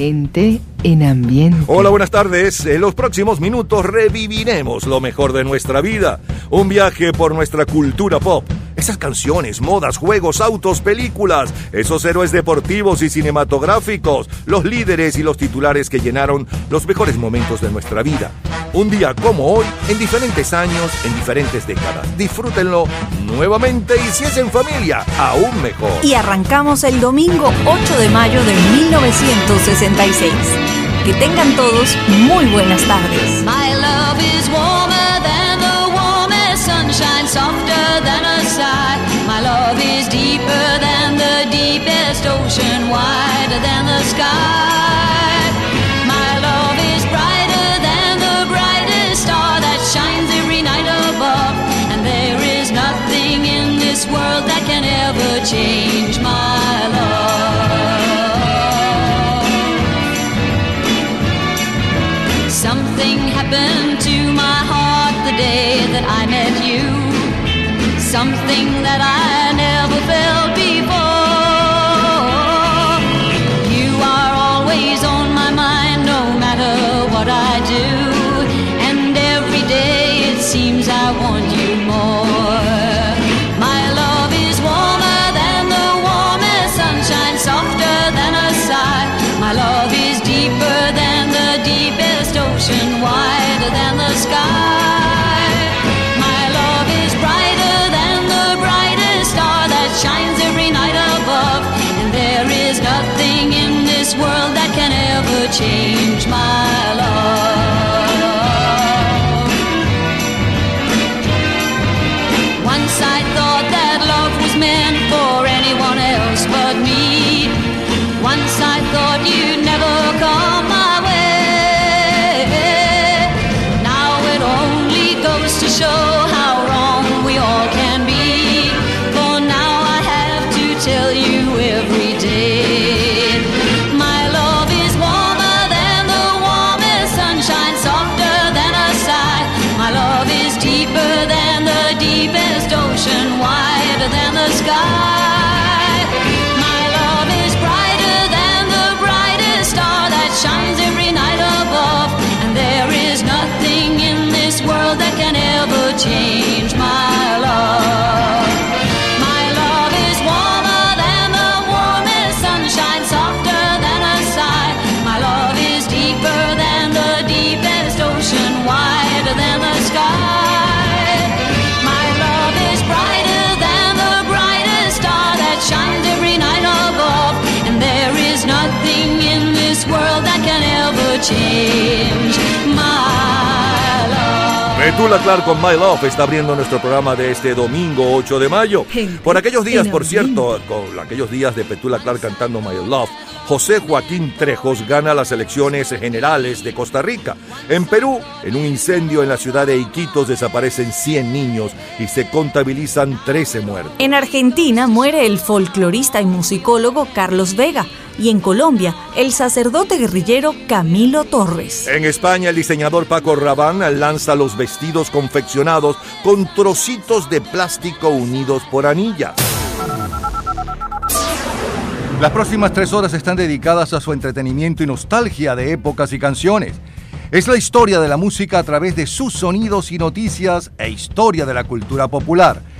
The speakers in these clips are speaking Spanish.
Gente en ambiente. Hola, buenas tardes. En los próximos minutos reviviremos lo mejor de nuestra vida. Un viaje por nuestra cultura pop. Esas canciones, modas, juegos, autos, películas, esos héroes deportivos y cinematográficos, los líderes y los titulares que llenaron los mejores momentos de nuestra vida. Un día como hoy, en diferentes años, en diferentes décadas. Disfrútenlo nuevamente y si es en familia, aún mejor. Y arrancamos el domingo 8 de mayo de 1966. Que tengan todos muy buenas tardes. My love is warmer than the warmest sunshine, softer than a sigh. My love is deeper than the deepest ocean, wider than the sky. Change my love. Something happened to my heart the day that I met you. Something that I never felt Petula Clark con My Love está abriendo nuestro programa de este domingo 8 de mayo. Por aquellos días, por cierto, con aquellos días de Petula Clark cantando My Love, José Joaquín Trejos gana las elecciones generales de Costa Rica. En Perú, en un incendio en la ciudad de Iquitos desaparecen 100 niños y se contabilizan 13 muertos. En Argentina muere el folclorista y musicólogo Carlos Vega. Y en Colombia, el sacerdote guerrillero Camilo Torres. En España, el diseñador Paco Rabanne lanza los vestidos confeccionados con trocitos de plástico unidos por anillas. Las próximas tres horas están dedicadas a su entretenimiento y nostalgia de épocas y canciones. Es la historia de la música a través de sus sonidos y noticias e historia de la cultura popular.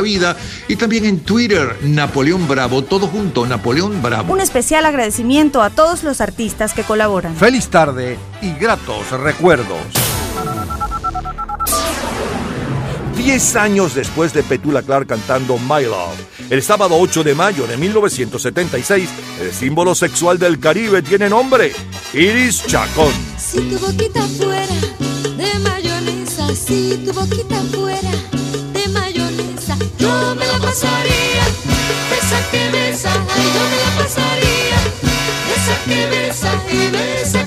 vida y también en Twitter, Napoleón Bravo, todo junto, Napoleón Bravo. Un especial agradecimiento a todos los artistas que colaboran. Feliz tarde y gratos recuerdos. Diez años después de Petula Clark cantando My Love, el sábado 8 de mayo de 1976, el símbolo sexual del Caribe tiene nombre, Iris Chacón. Si tu boquita fuera de mayonesa, si tu boquita fuera me la pasaría esa que besa, ay yo me la pasaría. Esa que besa y besa,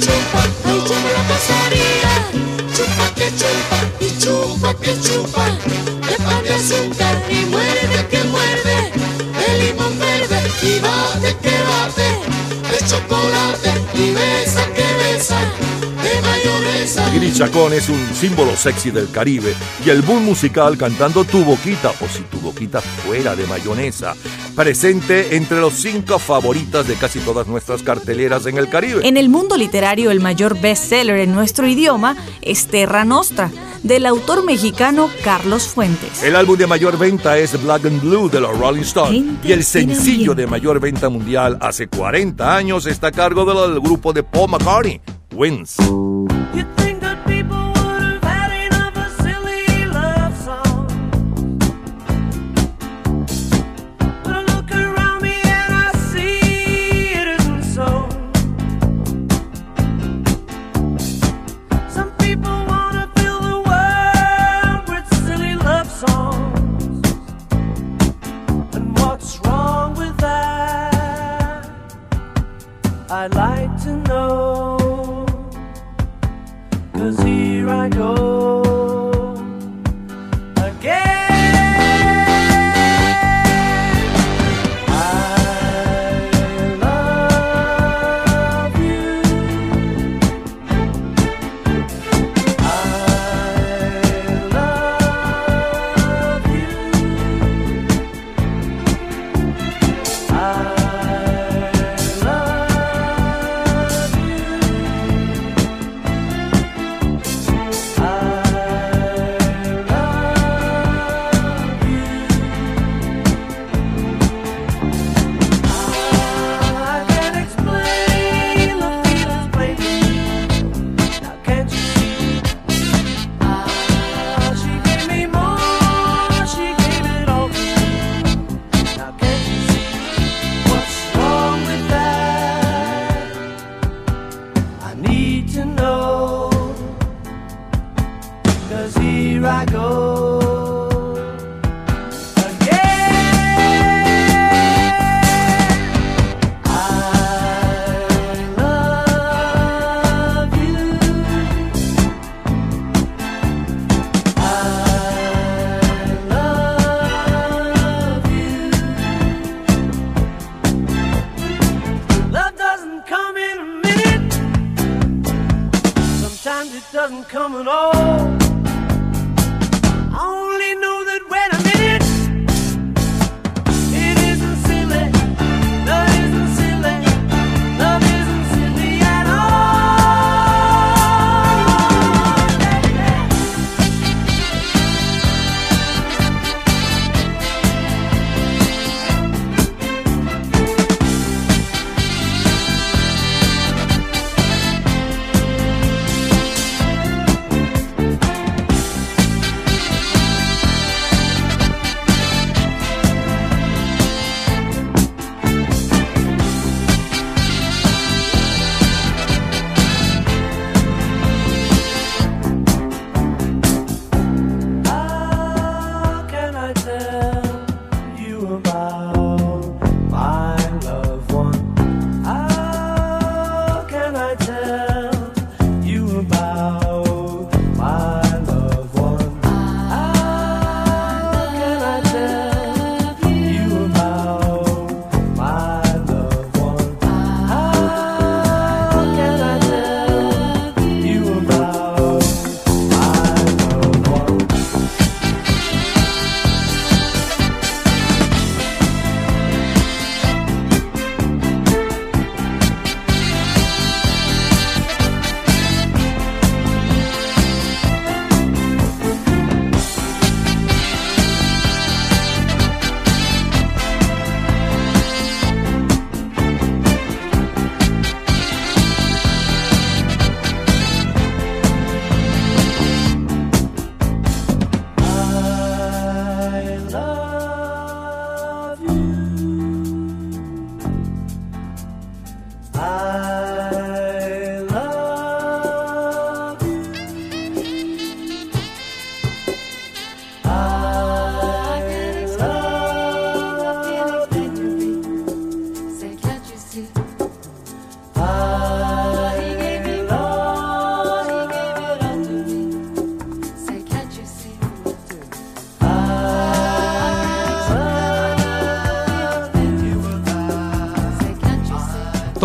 Chupa chupa, ay me la pasaría. Chupa que chupa y chupa que chupa. De pan de azúcar y muerde que muerde. De limón verde y bate que bate de. Chocolate y besa que besa. De mayonesa. Giri Chacón es un símbolo sexy del Caribe y el boom musical cantando Tu Boquita o si tu boquita fuera de mayonesa, presente entre los cinco favoritas de casi todas nuestras carteleras en el Caribe. En el mundo literario, el mayor bestseller en nuestro idioma es Terra Nostra, del autor mexicano Carlos Fuentes. El álbum de mayor venta es Black and Blue de los Rolling Stones y el sencillo de mayor venta mundial hace 40 años está a cargo del grupo de Paul McCartney, Wins.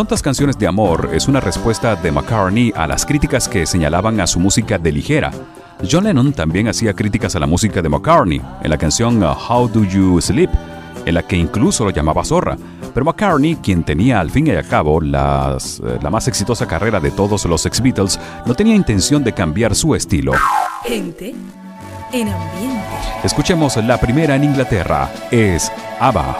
Tontas Canciones de Amor es una respuesta de McCartney a las críticas que señalaban a su música de ligera. John Lennon también hacía críticas a la música de McCartney en la canción uh, How Do You Sleep, en la que incluso lo llamaba zorra. Pero McCartney, quien tenía al fin y al cabo las, eh, la más exitosa carrera de todos los ex-Beatles, no tenía intención de cambiar su estilo. Gente en ambiente. Escuchemos la primera en Inglaterra, es ABBA.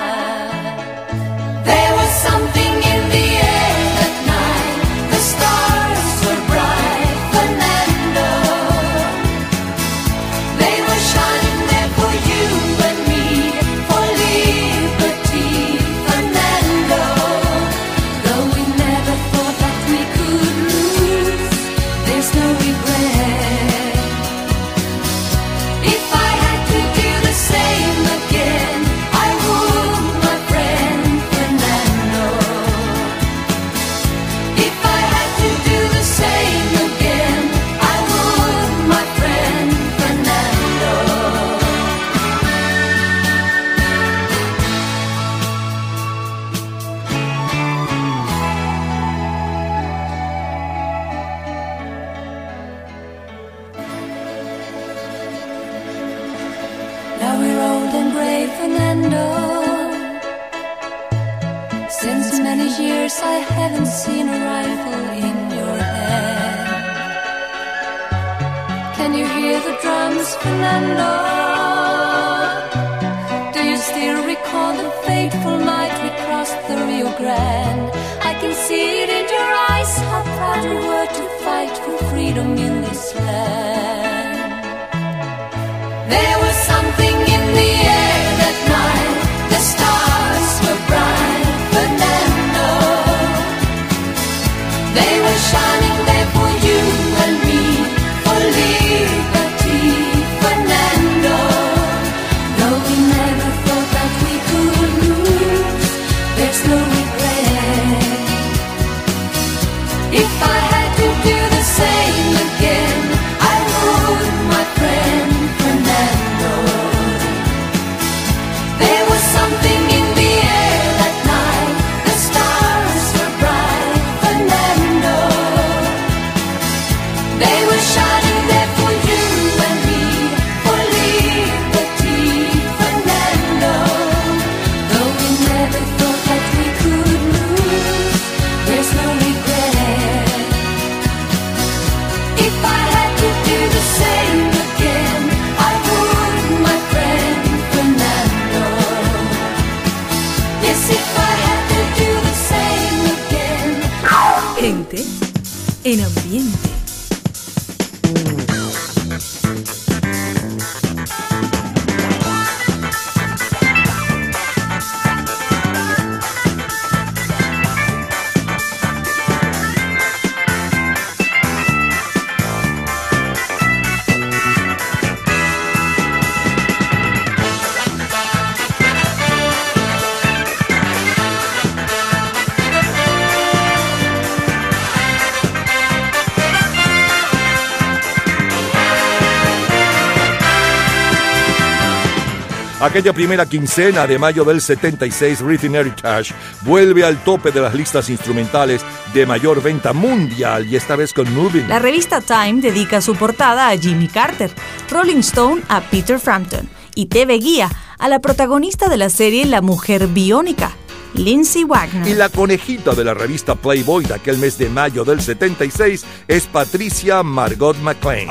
Aquella primera quincena de mayo del 76, Rhythm Heritage vuelve al tope de las listas instrumentales de mayor venta mundial y esta vez con Moving. La revista Time dedica su portada a Jimmy Carter, Rolling Stone a Peter Frampton y TV Guía a la protagonista de la serie La Mujer Biónica. Lindsay Wagner. Y la conejita de la revista Playboy de aquel mes de mayo del 76 es Patricia Margot McLean.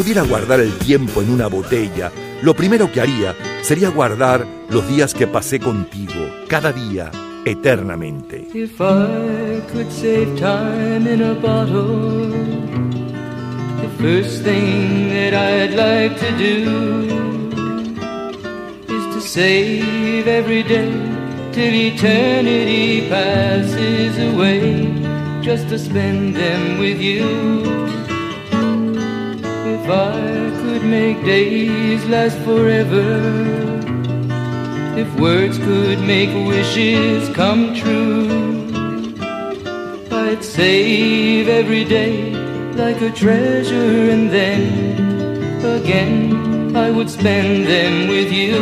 Pudiera guardar el tiempo en una botella, lo primero que haría sería guardar los días que pasé contigo, cada día, eternamente. If I could save time in a bottle, the first thing that I'd like to do is to save every day till eternity passes away, just to spend them with you. Could make days last forever. If words could make wishes come true, I'd save every day like a treasure, and then again I would spend them with you.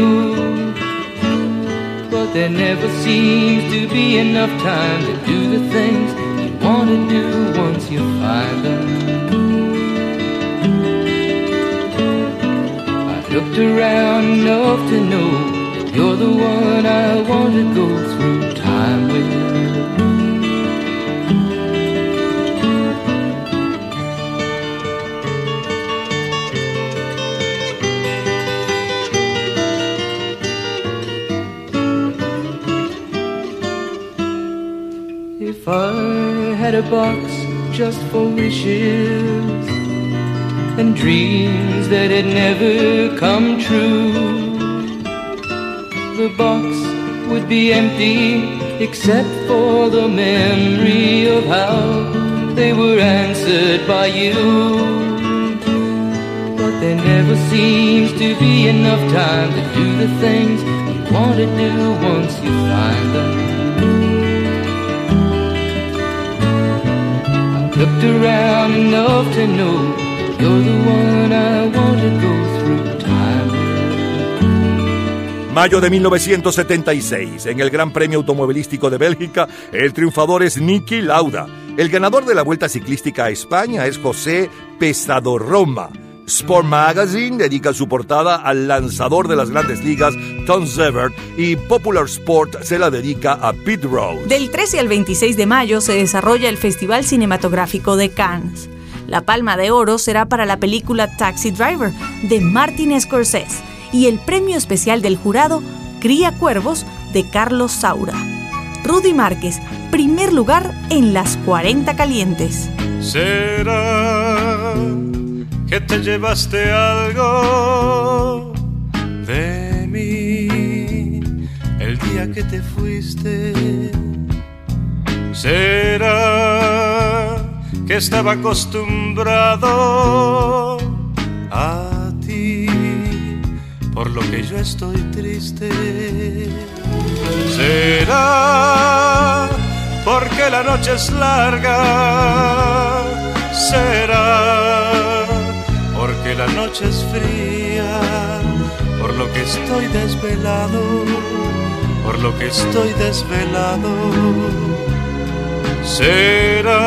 But there never seems to be enough time to do the things you want to do once you find around enough to know you're the one I want to go through time with. If I had a box just for wishes and dreams that had never come true, the box would be empty except for the memory of how they were answered by you. But there never seems to be enough time to do the things you want to do once you find them. I looked around enough to know you're the one I want to go through time. Mayo de 1976, en el Gran Premio Automovilístico de Bélgica, el triunfador es Niki Lauda. El ganador de la Vuelta Ciclística a España es José Pesado Roma. Sport Magazine dedica su portada al lanzador de las grandes ligas, Tom Zevert, y Popular Sport se la dedica a Pete Rose. Del 13 al 26 de mayo se desarrolla el Festival Cinematográfico de Cannes. La palma de oro será para la película Taxi Driver de Martin Scorsese y el premio especial del jurado Cría Cuervos de Carlos Saura. Rudy Márquez, primer lugar en las 40 calientes. ¿Será que te llevaste algo de mí el día que te fuiste? ¿Será que estaba acostumbrado a ti por lo que yo estoy triste? ¿Será porque la noche es larga? ¿Será porque la noche es fría? Por lo que estoy desvelado, por lo que estoy desvelado. ¿Será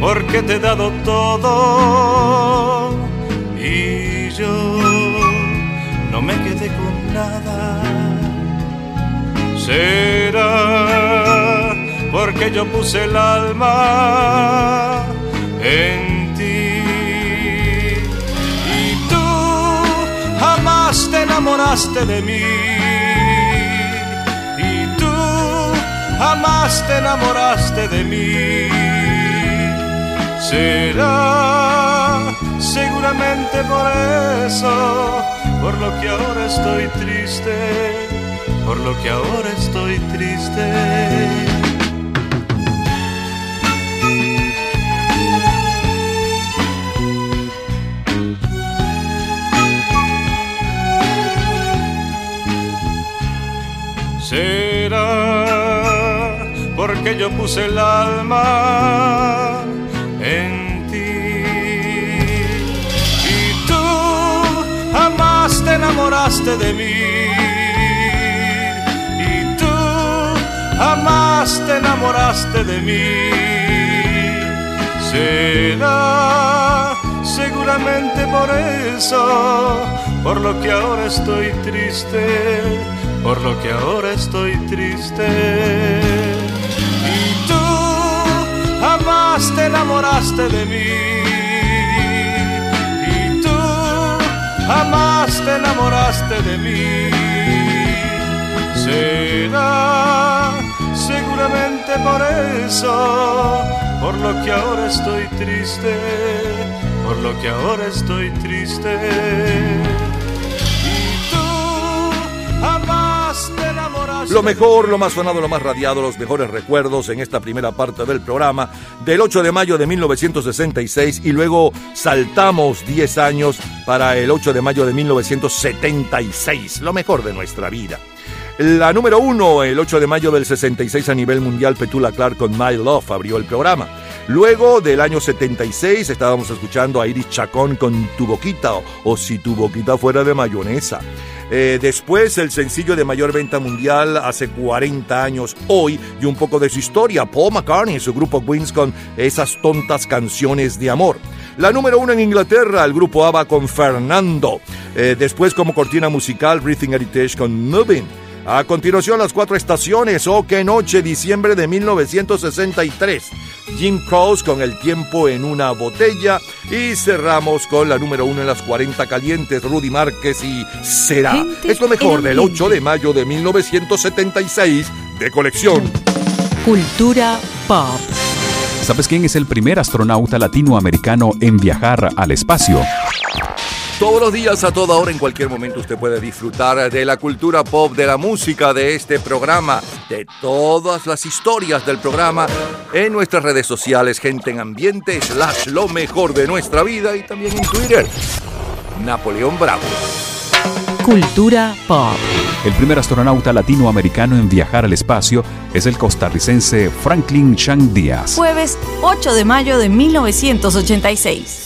porque te he dado todo y yo no me quedé con nada? será porque yo puse el alma en ti y tú jamás te enamoraste de mí jamás te enamoraste de mí será seguramente por eso por lo que ahora estoy triste por lo que ahora estoy triste. Porque yo puse el alma en ti y tú jamás te enamoraste de mí. jamás te enamoraste de mí. Será seguramente por eso, por lo que ahora estoy triste, por lo que ahora estoy triste. Jamás te enamoraste de mí. Y tú jamás te enamoraste de mí será seguramente por eso, por lo que ahora estoy triste, por lo que ahora estoy triste. Lo mejor, lo más sonado, lo más radiado, los mejores recuerdos en esta primera parte del programa del 8 de mayo de 1966 y luego saltamos 10 años para el 8 de mayo de 1976, lo mejor de nuestra vida. La número uno, el 8 de mayo del 66 a nivel mundial, Petula Clark con My Love abrió el programa. Luego del año 76 estábamos escuchando a Iris Chacón con Tu Boquita o, Si Tu Boquita fuera de mayonesa. Eh, después el sencillo de mayor venta mundial hace 40 años hoy y un poco de su historia, Paul McCartney y su grupo Queens con esas tontas canciones de amor. La número uno en Inglaterra, el grupo ABBA con Fernando. Eh, después como cortina musical, Breathing Heritage con Moving. A continuación, las cuatro estaciones. Oh, qué noche, diciembre de 1963. Jim Croce con El tiempo en una botella. Y cerramos con la número uno en las 40 calientes, Rudy Márquez y Será. Gente Es lo mejor del ambiente. 8 de mayo de 1976 de colección. Cultura pop. ¿Sabes quién es el primer astronauta latinoamericano en viajar al espacio? Todos los días, a toda hora, en cualquier momento, usted puede disfrutar de la cultura pop, de la música, de este programa, de todas las historias del programa en nuestras redes sociales, gente en ambiente, slash lo mejor de nuestra vida y también en Twitter. Napoleón Bravo. Cultura pop. El primer astronauta latinoamericano en viajar al espacio es el costarricense Franklin Chang Díaz. Jueves 8 de mayo de 1986.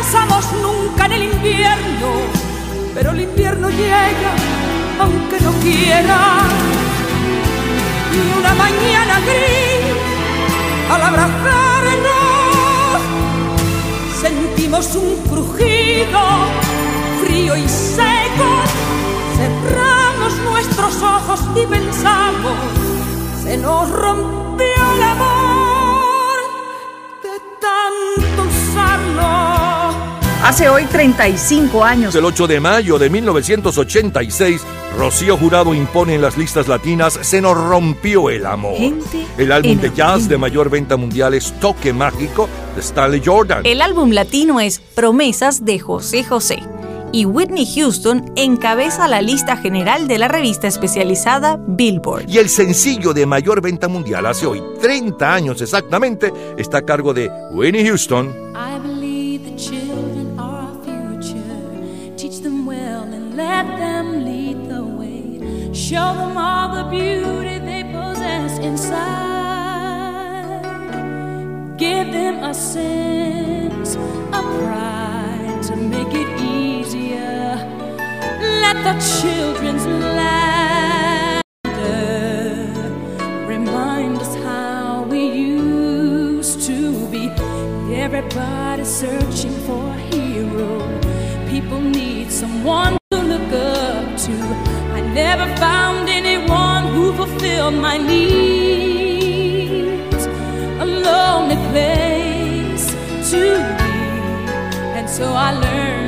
pensamos nunca en el invierno, pero el invierno llega aunque no quiera. Y una mañana gris, al abrazarnos, sentimos un crujido frío y seco. Cerramos nuestros ojos y pensamos, se nos rompió el amor Hace hoy 35 años. El 8 de mayo de 1986, Rocío Jurado impone en las listas latinas Se nos rompió el amor. Gente El álbum de jazz de mayor venta mundial es Toque Mágico de Stanley Jordan. El álbum latino es Promesas de José José. Y Whitney Houston encabeza la lista general de la revista especializada Billboard. Y el sencillo de mayor venta mundial hace hoy 30 años exactamente está a cargo de Winnie Houston. I Show them all the beauty they possess inside. Give them a sense of pride to make it easier. Let the children's laughter remind us how we used to be. Everybody searching for a hero. People need someone never found anyone who fulfilled my needs. A lonely place to be. And so I learned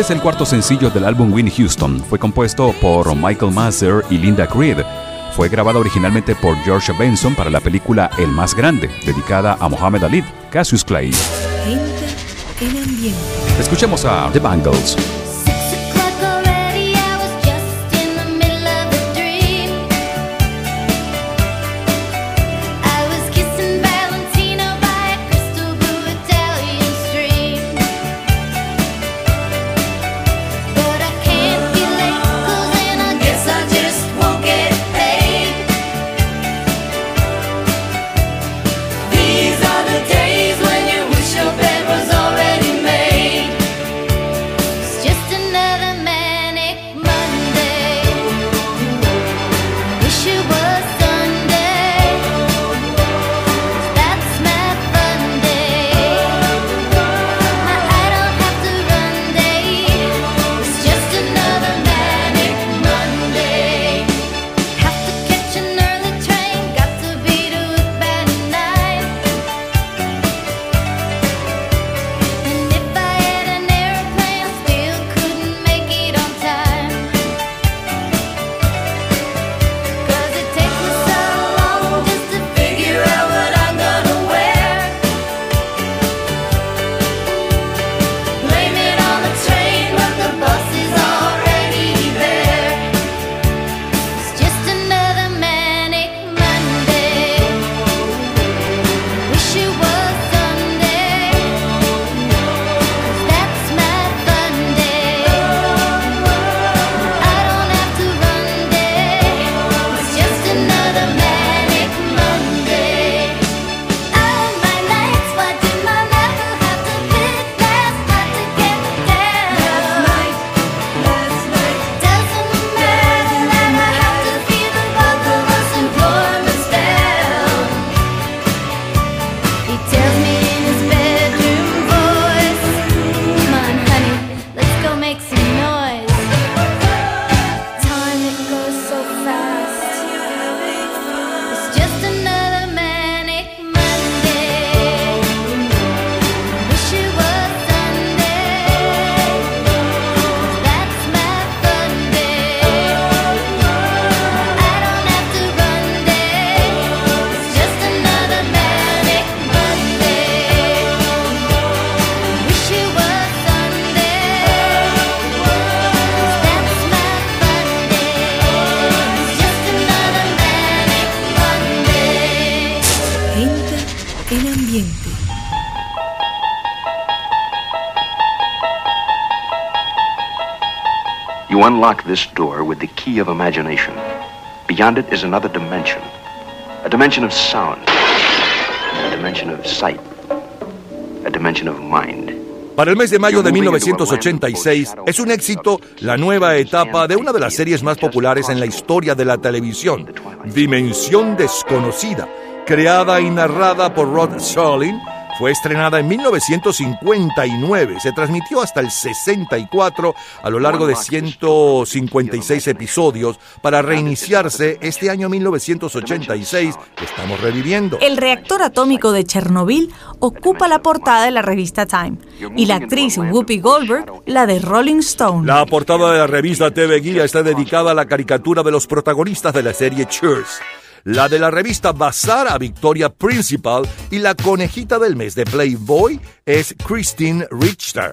Este es el cuarto sencillo del álbum Winnie Houston. Fue compuesto por Michael Mazer y Linda Creed. Fue grabado originalmente por George Benson para la película El Más Grande, dedicada a Muhammad Ali, Cassius Clay. Escuchemos a The Bangles. Imagination. Beyond it is another dimension. A dimension of sound. A dimension of sight. A dimension of mind. Para el mes de mayo de 1986 es un éxito la nueva etapa de una de las series más populares en la historia de la televisión, Dimensión Desconocida, creada y narrada por Rod Serling. Fue estrenada en 1959, se transmitió hasta el 64 a lo largo de 156 episodios para reiniciarse este año 1986 que estamos reviviendo. El reactor atómico de Chernobyl ocupa la portada de la revista Time y la actriz Whoopi Goldberg la de Rolling Stone. La portada de la revista TV Guía está dedicada a la caricatura de los protagonistas de la serie Cheers. La de la revista Bazar a Victoria Principal y la conejita del mes de Playboy es Christine Richter.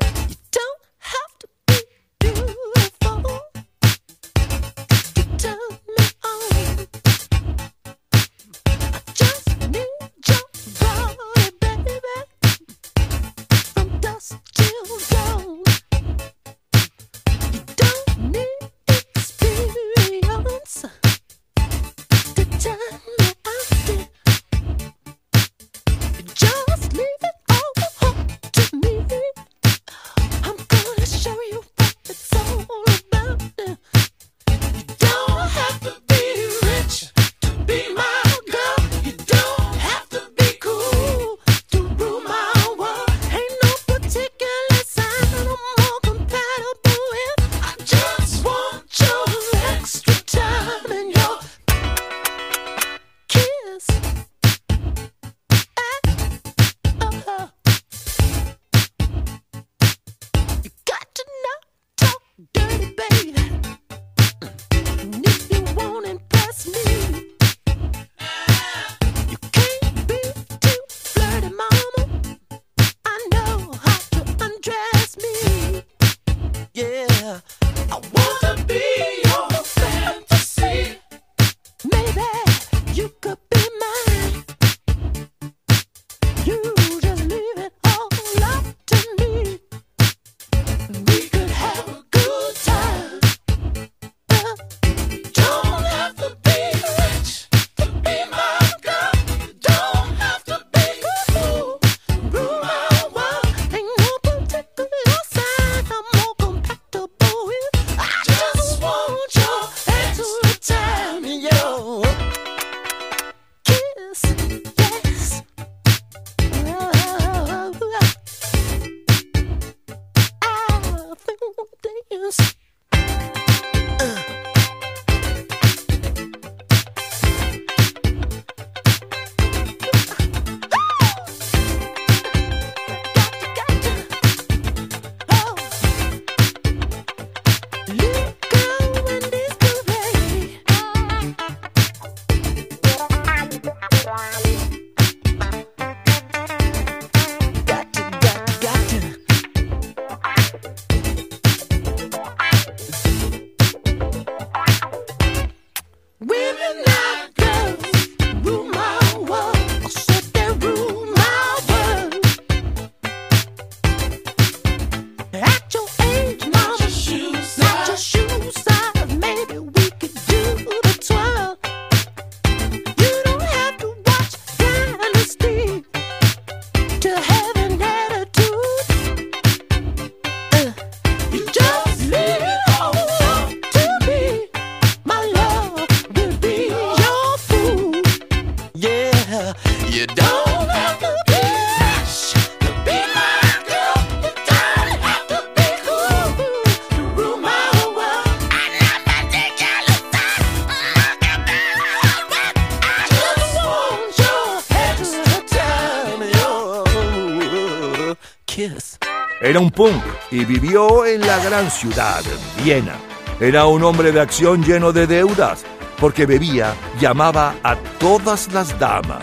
Punk y vivió en la gran ciudad, Viena. Era un hombre de acción lleno de deudas, porque bebía, llamaba a todas las damas.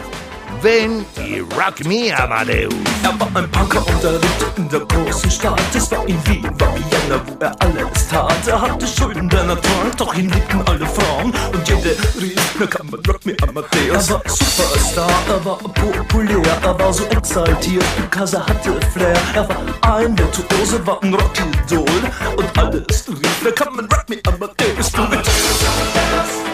Ven y rock me, Amadeus. Er war ein Punker und er lebte in der großen Stadt. Es war in Wien, war Vienna, wo er alles tat. Hatte Schulden, denn trank, doch ihn liebten alle Frauen. Und jede rief, na kann man Rock Me Amadeus. Er war Superstar, er war populär, er war so exaltiert, because er hatte Flair. Er war ein Virtuose, war ein Rockidol. Und alles rief, na kann man Rock Me Amadeus. Du mit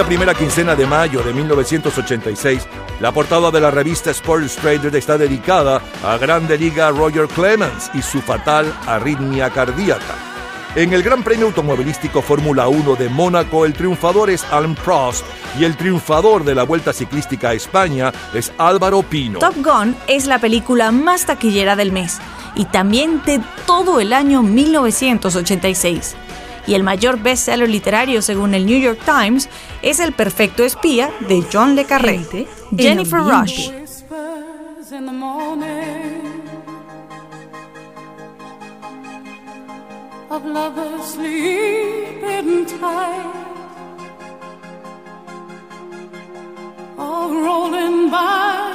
Aquella primera quincena de mayo de 1986, la portada de la revista Sports Illustrated está dedicada a Grande Liga Roger Clemens y su fatal arritmia cardíaca. En el Gran Premio Automovilístico Fórmula 1 de Mónaco, el triunfador es Alain Prost y el triunfador de la Vuelta Ciclística a España es Álvaro Pino. Top Gun es la película más taquillera del mes y también de todo el año 1986. Y el mayor bestseller literario según el New York Times es El perfecto espía de John le Carré. Jennifer Rush. Whispers in the morning of lovers sleeping tight, all rolling by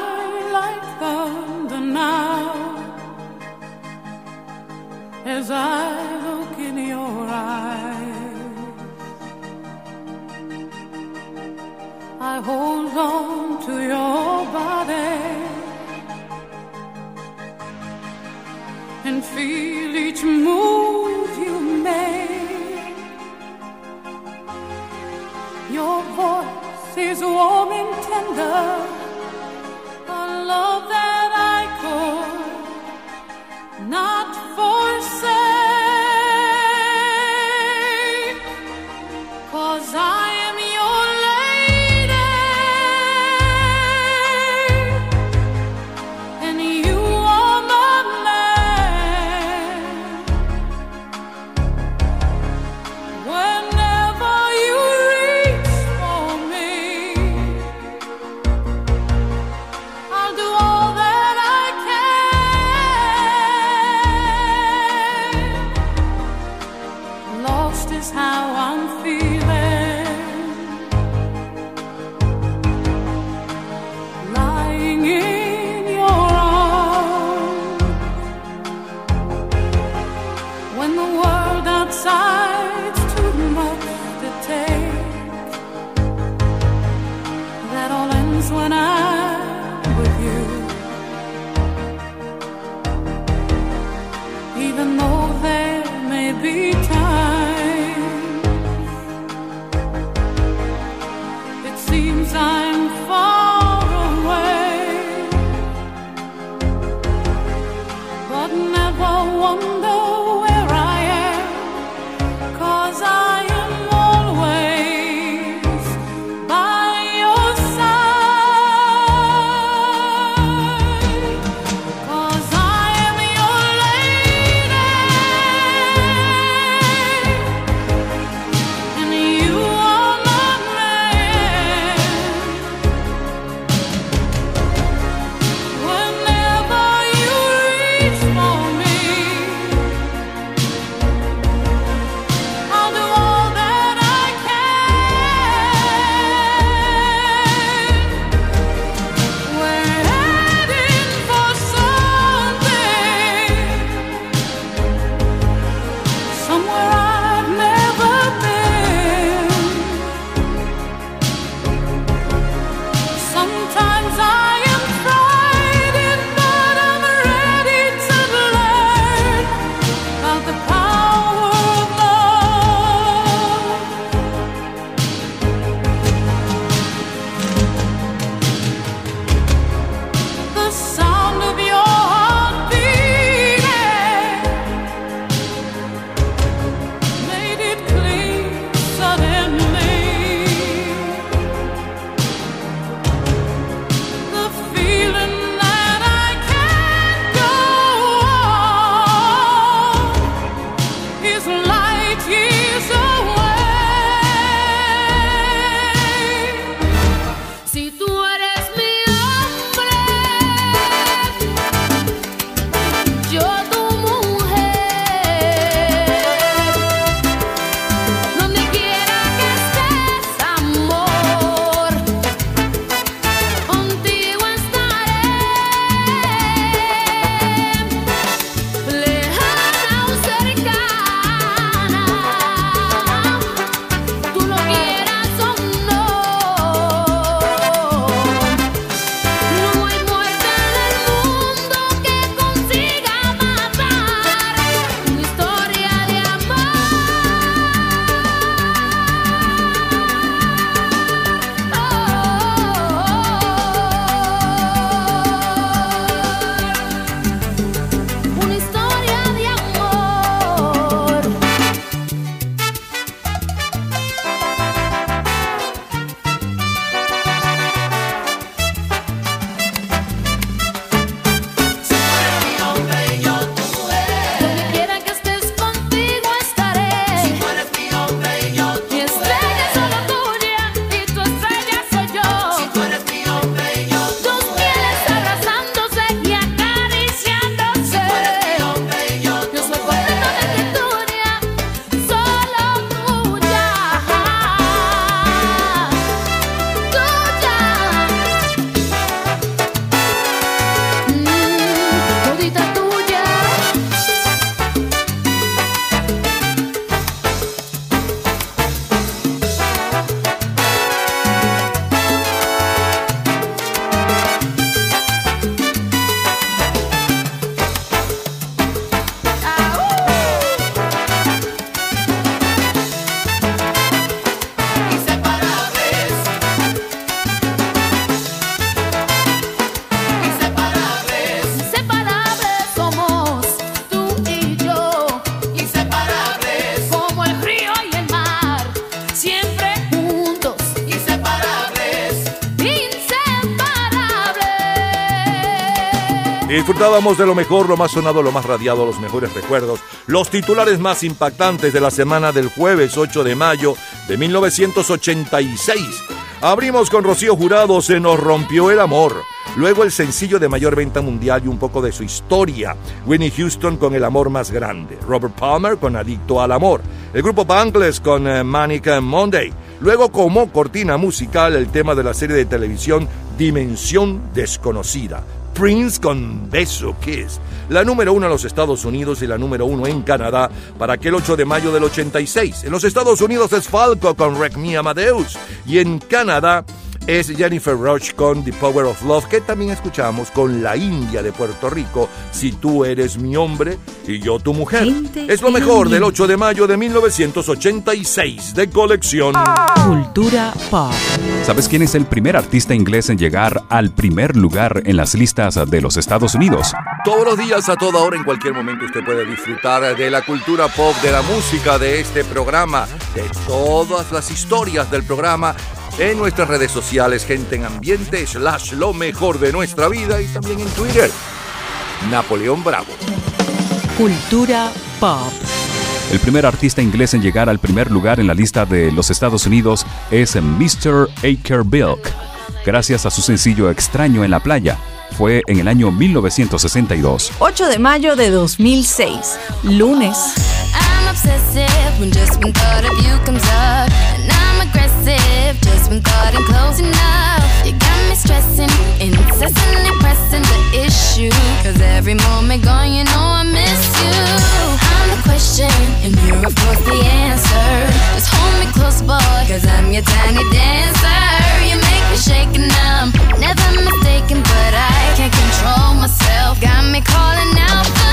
like thunder now. As I look in your eyes, I hold on to your body. and feel each move you make. Your voice is warm and tender, a love that I could not forsake. Disfrutábamos de lo mejor, lo más sonado, lo más radiado, los mejores recuerdos, los titulares más impactantes de la semana del jueves 8 de mayo de 1986. Abrimos con Rocío Jurado, Se nos rompió el amor. Luego el sencillo de mayor venta mundial y un poco de su historia. Winnie Houston con El amor más grande. Robert Palmer con Adicto al amor. El grupo Bangles con eh, Manic Monday. Luego como cortina musical el tema de la serie de televisión Dimensión Desconocida. Prince con Beso Kiss. La número uno en los Estados Unidos y la número uno en Canadá para aquel 8 de mayo del 86. En los Estados Unidos es Falco con Wreck Me Amadeus. Y en Canadá es Jennifer Roach con The Power of Love, que también escuchamos con la India de Puerto Rico, Si tú eres mi hombre y yo tu mujer. es lo mejor del 8 de mayo de 1986 de colección. Cultura pop. ¿Sabes quién es el primer artista inglés en llegar al primer lugar en las listas de los Estados Unidos? Todos los días, a toda hora, en cualquier momento, usted puede disfrutar de la cultura pop, de la música, de este programa, de todas las historias del programa en nuestras redes sociales, gente en ambiente, slash lo mejor de nuestra vida y también en Twitter. Napoleón Bravo. Cultura pop. El primer artista inglés en llegar al primer lugar en la lista de los Estados Unidos es Mr. Akerbilk, gracias a su sencillo Extraño en la playa. Fue en el año 1962. 8 de mayo de 2006, lunes. I'm obsessive when just one thought of you comes up. And I'm aggressive just when thought ain't close enough. You got me stressing, incessantly pressing the issue. Cause every moment gone, you know I miss you. Question, and you're of course the answer. Just hold me close, boy, cause I'm your tiny dancer. You make me shake and I'm never mistaken, but I can't control myself. Got me calling out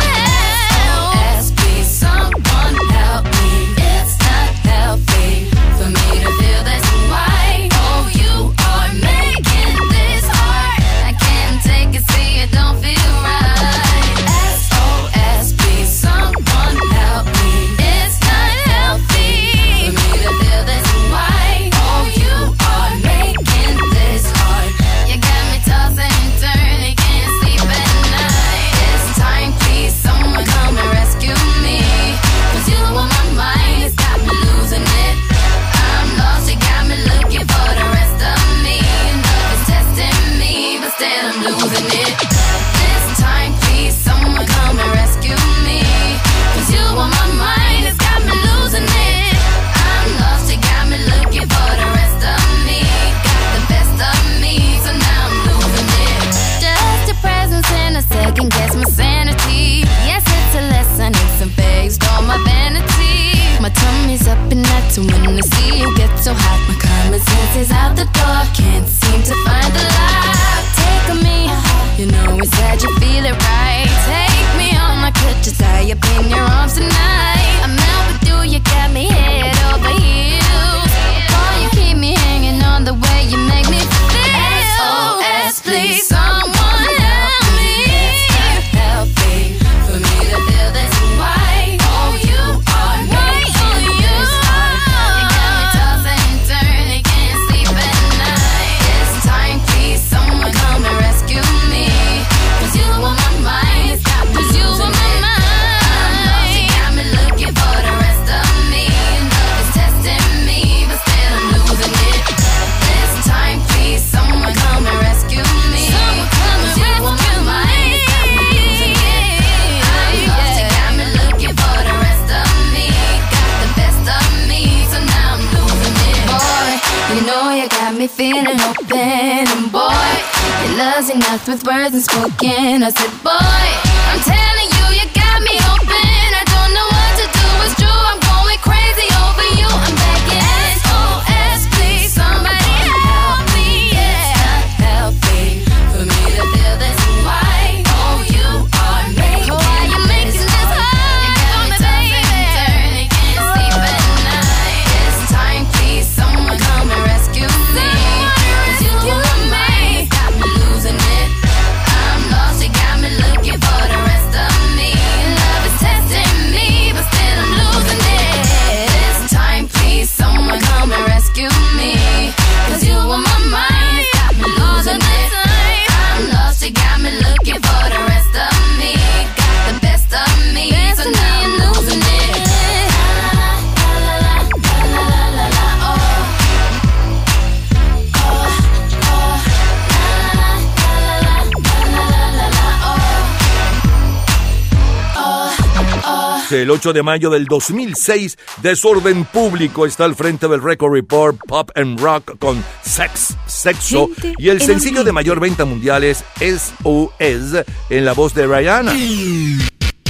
8 de mayo del 2006, Desorden Público está al frente del Record Report Pop and Rock con Sex, Sexo. Y el sencillo de mayor venta mundial es SOS en la voz de Rihanna.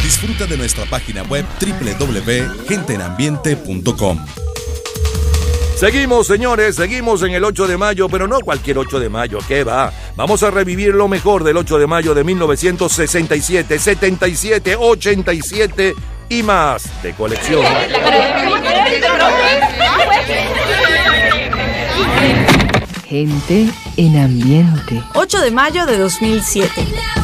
Disfruta de nuestra página web www.genteambiente.com. Seguimos, señores, seguimos en el 8 de mayo, pero no cualquier 8 de mayo, ¿qué va? Vamos a revivir lo mejor del 8 de mayo de 1967, 77, 87 y más de colección. Gente en ambiente. 8 de mayo de 2007.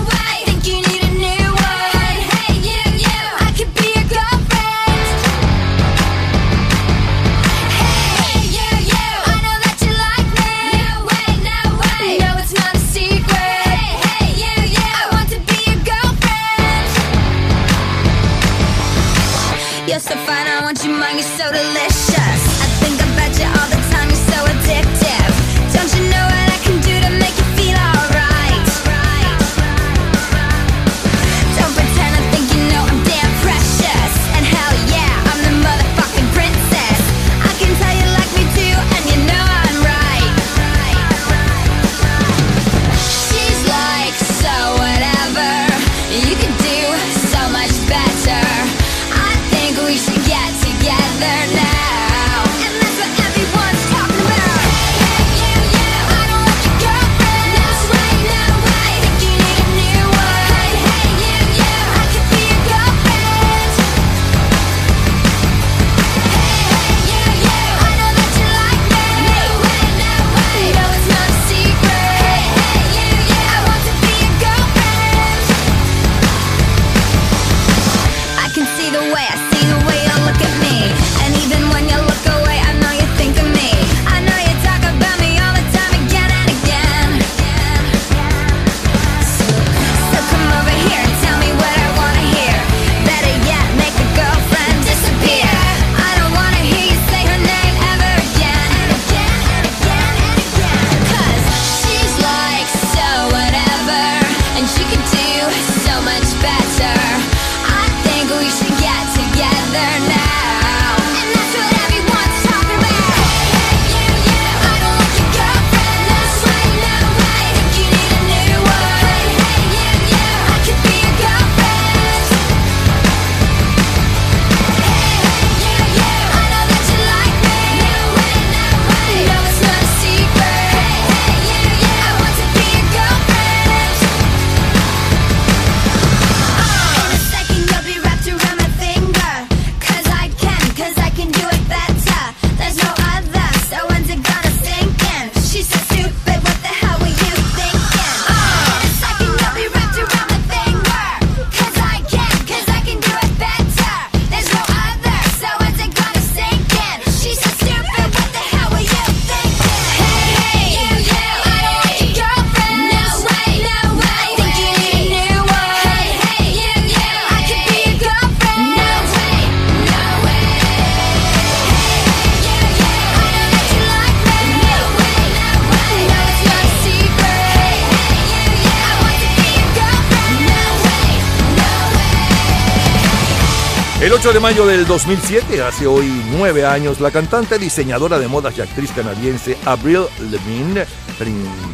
mayo del 2007, hace hoy nueve años, la cantante, diseñadora de modas y actriz canadiense Avril Lavigne,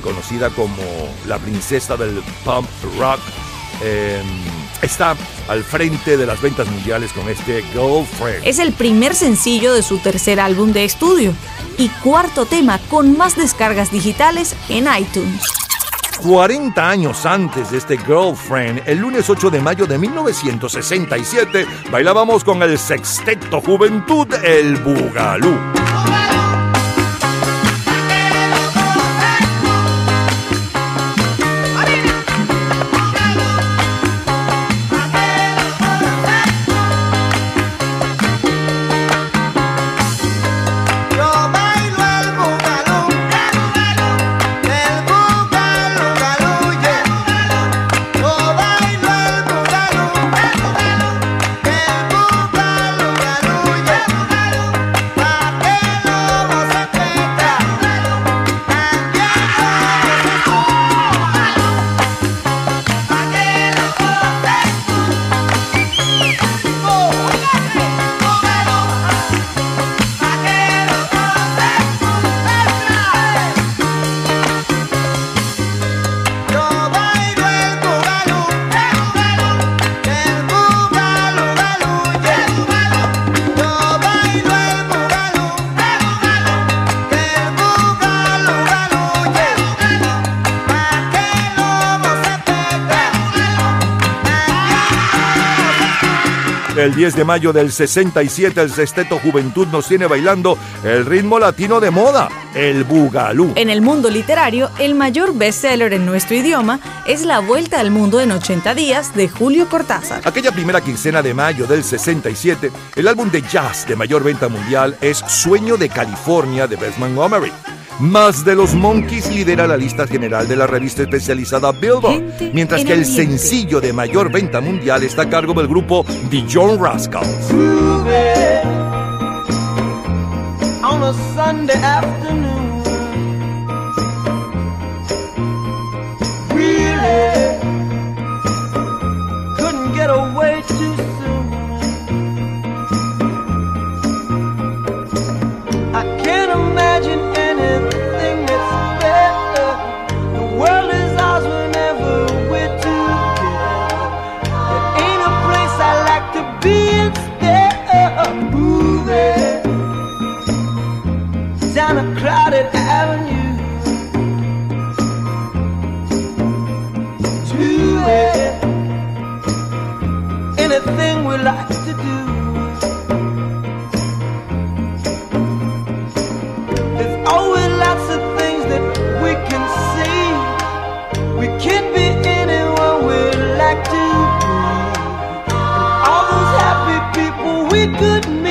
conocida como la princesa del pump rock, em, está al frente de las ventas mundiales con este Girlfriend. Es el primer sencillo de su tercer álbum de estudio y cuarto tema con más descargas digitales en iTunes. 40 años antes de este Girlfriend, el lunes 8 de mayo de 1967, bailábamos con el sexteto Juventud El Bugalú. El 10 de mayo del 67, el Sesteto Juventud nos tiene bailando el ritmo latino de moda, el bugalú. En el mundo literario, el mayor bestseller en nuestro idioma es La Vuelta al Mundo en 80 días de Julio Cortázar. Aquella primera quincena de mayo del 67, el álbum de jazz de mayor venta mundial es Sueño de California de Beth Montgomery. Más de los Monkeys lidera la lista general de la revista especializada Billboard, mientras en que el sencillo de mayor venta mundial está a cargo del grupo The John Rascals. We could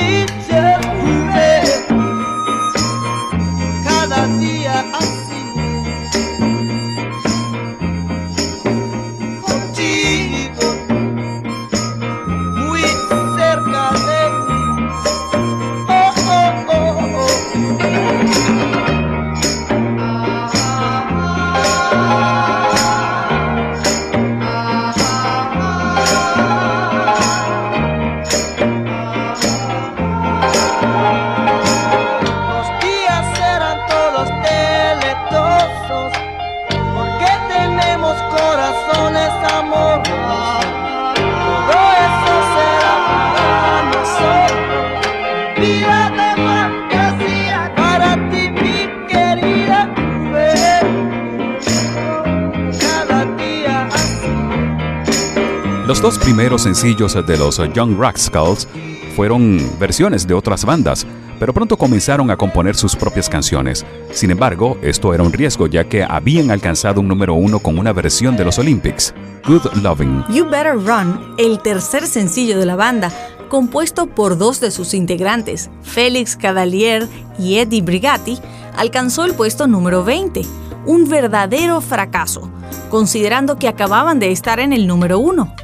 primeros sencillos de los Young Rascals fueron versiones de otras bandas, pero pronto comenzaron a componer sus propias canciones. Sin embargo, esto era un riesgo ya que habían alcanzado un número uno con una versión de los Olympics, Good Loving. You Better Run, el tercer sencillo de la banda, compuesto por dos de sus integrantes, Félix Cavalier y Eddie Brigatti, alcanzó el puesto número 20, un verdadero fracaso, considerando que acababan de estar en el número uno.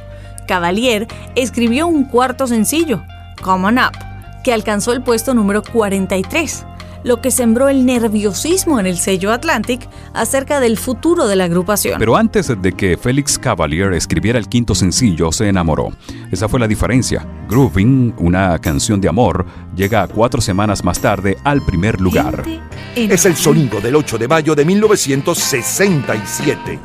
Cavalier escribió un cuarto sencillo, Come On Up, que alcanzó el puesto número 43, lo que sembró el nerviosismo en el sello Atlantic acerca del futuro de la agrupación. Pero antes de que Félix Cavalier escribiera el quinto sencillo, se enamoró. Esa fue la diferencia. Grooving, una canción de amor, llega cuatro semanas más tarde al primer lugar. Es el sonido del 8 de mayo de 1967.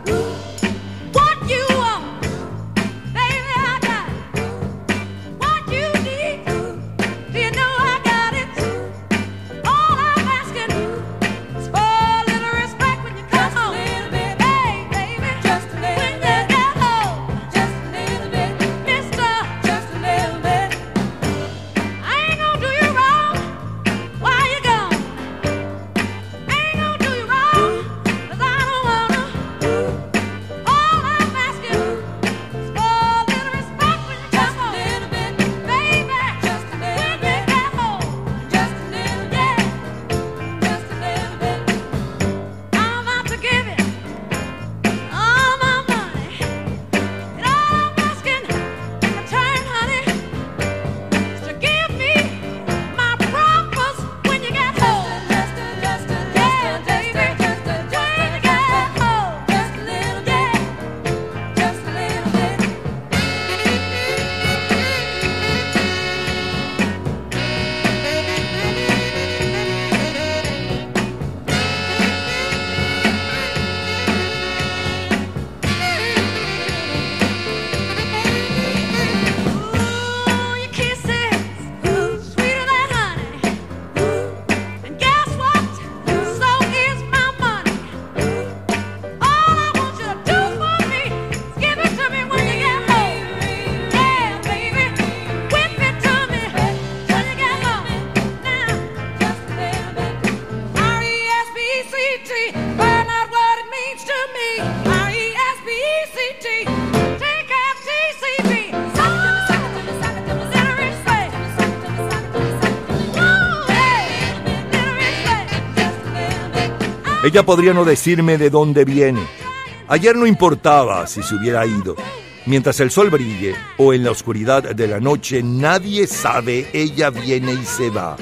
Ella podría no decirme de dónde viene. Ayer no importaba si se hubiera ido. Mientras el sol brille o en la oscuridad de la noche, nadie sabe, ella viene y se va.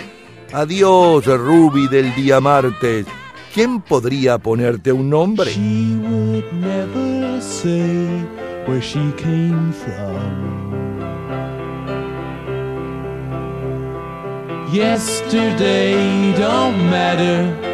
Adiós, Ruby del día martes. ¿Quién podría ponerte un nombre? She would never say where she. Yesterday don't matter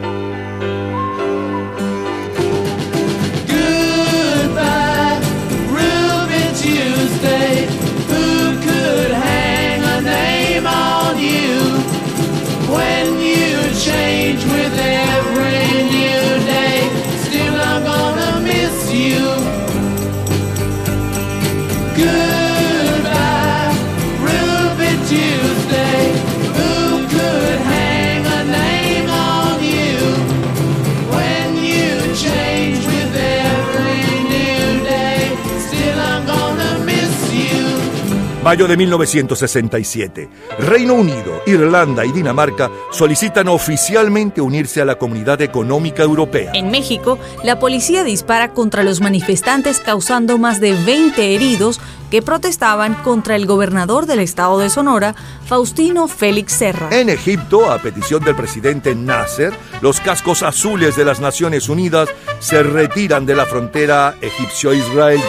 Mayo de 1967. Reino Unido, Irlanda y Dinamarca solicitan oficialmente unirse a la Comunidad Económica Europea. En México, la policía dispara contra los manifestantes causando más de 20 heridos que protestaban contra el gobernador del estado de Sonora, Faustino Félix Serra. En Egipto, a petición del presidente Nasser, los cascos azules de las Naciones Unidas se retiran de la frontera egipcio-israelí.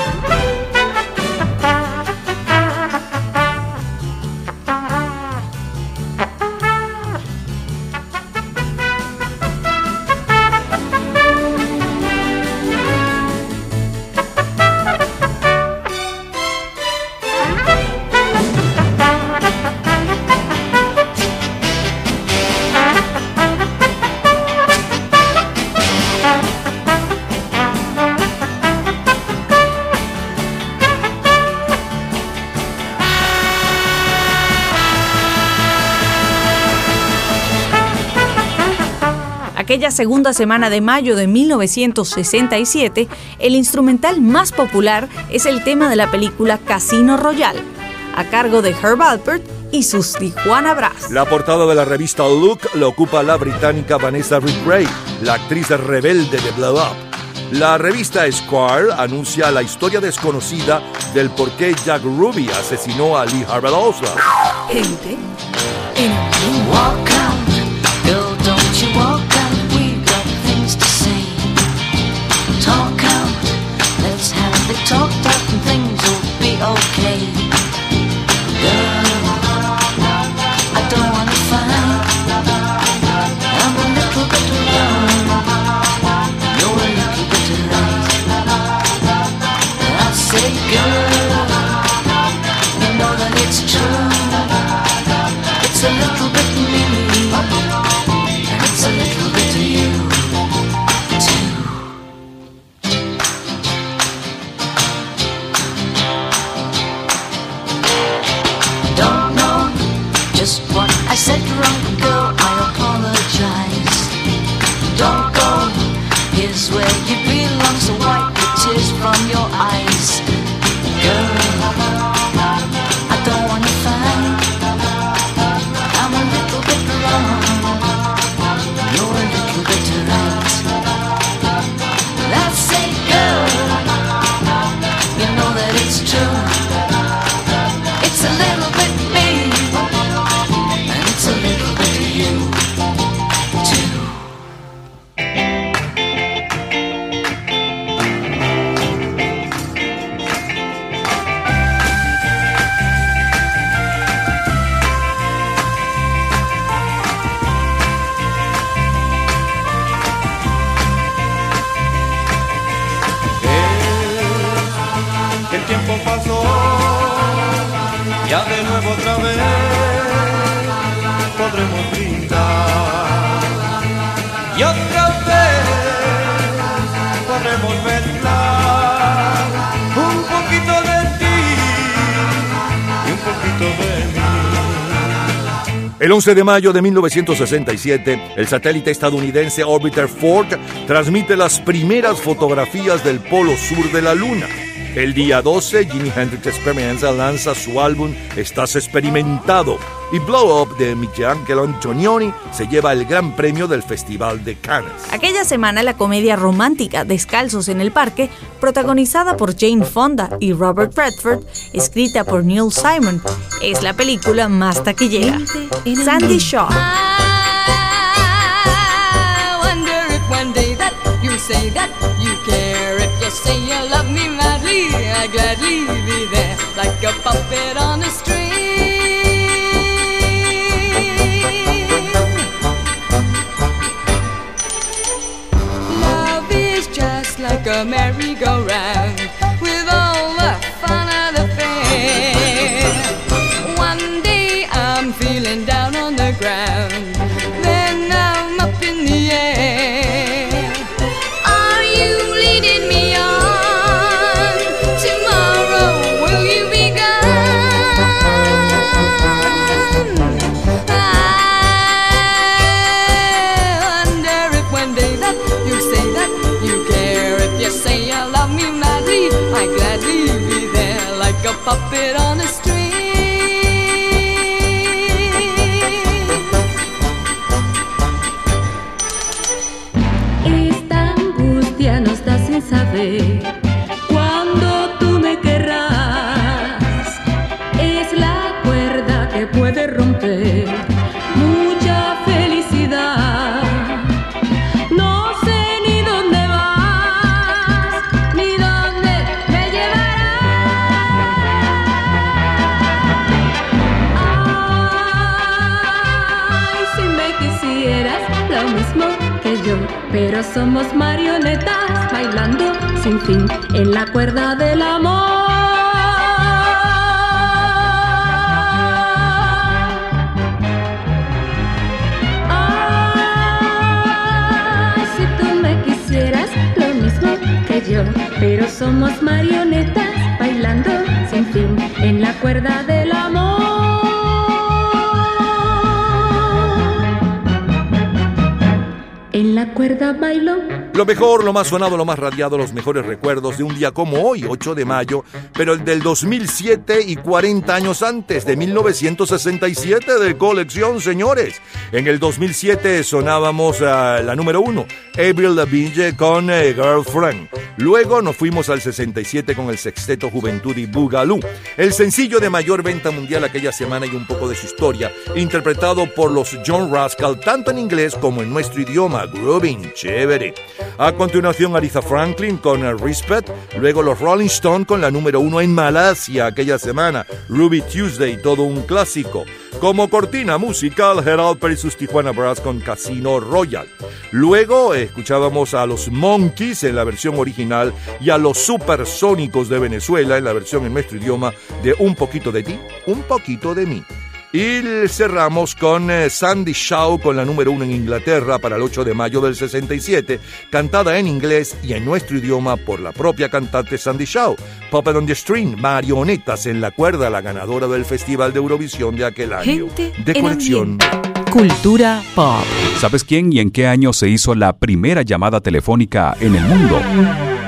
Segunda semana de mayo de 1967, el instrumental más popular es el tema de la película Casino Royale, a cargo de Herb Alpert y sus Tijuana Brass. La portada de la revista Look lo ocupa la británica Vanessa Redgrave, la actriz rebelde de Blow Up. La revista Squire anuncia la historia desconocida del por qué Jack Ruby asesinó a Lee Harvey Oswald. Gente Walk out, girl, don't you walk out. We got things to say. Talk out, Talk, talk, and things will be okay. I don't ya de nuevo otra vez podremos brindar. Y otra vez podremos mezclar un poquito de ti y un poquito de mí. El 11 de mayo de 1967, el satélite estadounidense Orbiter 4 transmite las primeras fotografías del polo sur de la Luna. El día 12, Jimi Hendrix Experimental lanza su álbum Estás Experimentado y Blow Up de Michelangelo Antonioni se lleva el gran premio del Festival de Cannes. Aquella semana la comedia romántica Descalzos en el Parque, protagonizada por Jane Fonda y Robert Redford, escrita por Neil Simon, es la película más taquillera. Sandy Shaw. I wonder if one day that you say that you care. If you say you love me madly, I gladly be there like a puppet on a string. Love is just like a merry-go-round somos marionetas bailando sin fin en la cuerda del amor. Ay, si tú me quisieras lo mismo que yo, pero somos marionetas bailando sin fin en la cuerda del amor. Bailo. Lo mejor, lo más sonado, lo más radiado, los mejores recuerdos de un día como hoy, 8 de mayo, pero el del 2007 y 40 años antes, de 1967 de colección, señores. En el 2007 sonábamos a la número uno, Avril Lavigne con eh, Girlfriend. Luego nos fuimos al 67 con el sexteto Juventud y Boogaloo. El sencillo de mayor venta mundial aquella semana y un poco de su historia, interpretado por los John Rascal tanto en inglés como en nuestro idioma, Grooving, chévere. A continuación, Aretha Franklin con eh, Respect. Luego, los Rolling Stones con la número uno en Malasia aquella semana. Ruby Tuesday, todo un clásico. Como cortina musical, Gerald Perry sus Tijuana Brass con Casino Royal. Luego escuchábamos a los Monkeys en la versión original y a los Supersónicos de Venezuela en la versión en nuestro idioma de Un poquito de ti, un poquito de mí. Y cerramos con eh, Sandy Shaw con la número uno en Inglaterra para el 8 de mayo del 67, cantada en inglés y en nuestro idioma por la propia cantante Sandy Shaw. Puppet on the String, Marionetas en la cuerda, la ganadora del Festival de Eurovisión de aquel año. Gente de colección. Cultura pop. ¿Sabes quién y en qué año se hizo la primera llamada telefónica en el mundo?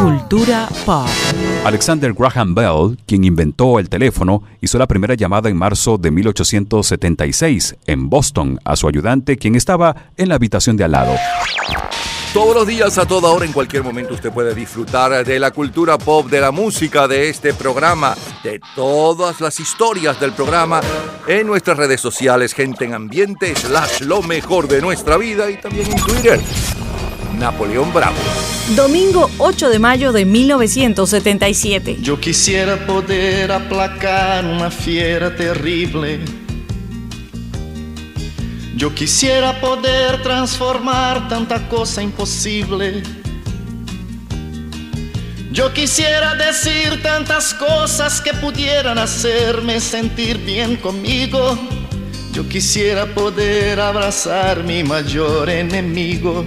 Cultura pop. Alexander Graham Bell, quien inventó el teléfono, hizo la primera llamada en marzo de 1876 en Boston a su ayudante, quien estaba en la habitación de al lado. Todos los días, a toda hora, en cualquier momento, usted puede disfrutar de la cultura pop, de la música, de este programa, de todas las historias del programa en nuestras redes sociales, gente en ambiente, slash lo mejor de nuestra vida y también en Twitter. Napoleón Bravo. Domingo 8 de mayo de 1977. Yo quisiera poder aplacar una fiera terrible. Yo quisiera poder transformar tanta cosa imposible. Yo quisiera decir tantas cosas que pudieran hacerme sentir bien conmigo. Yo quisiera poder abrazar mi mayor enemigo.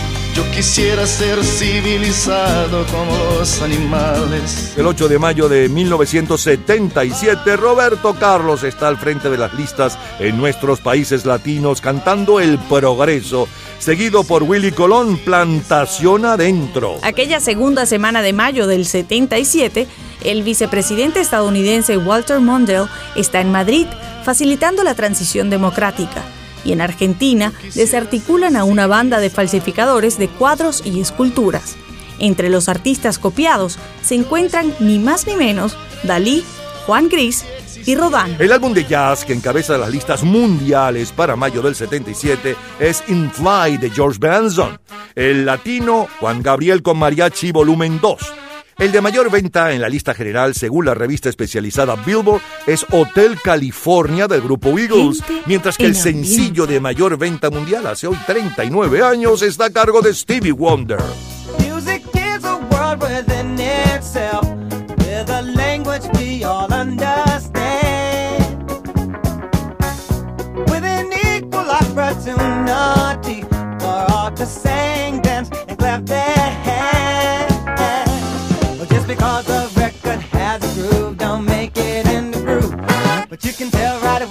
Yo quisiera ser civilizado como los animales. El 8 de mayo de 1977, Roberto Carlos está al frente de las listas en nuestros países latinos cantando El Progreso, seguido por Willy Colón, Plantación Adentro. Aquella segunda semana de mayo del 77, el vicepresidente estadounidense Walter Mondale está en Madrid facilitando la transición democrática. Y en Argentina desarticulan a una banda de falsificadores de cuadros y esculturas. Entre los artistas copiados se encuentran ni más ni menos Dalí, Juan Gris y Rodán. El álbum de jazz que encabeza las listas mundiales para mayo del 77 es In Fly de George Benson. El latino Juan Gabriel con Mariachi Volumen 2. El de mayor venta en la lista general, según la revista especializada Billboard, es Hotel California del grupo Eagles, mientras que el sencillo de mayor venta mundial hace hoy 39 años está a cargo de Stevie Wonder. Music is a world within But you can tell right away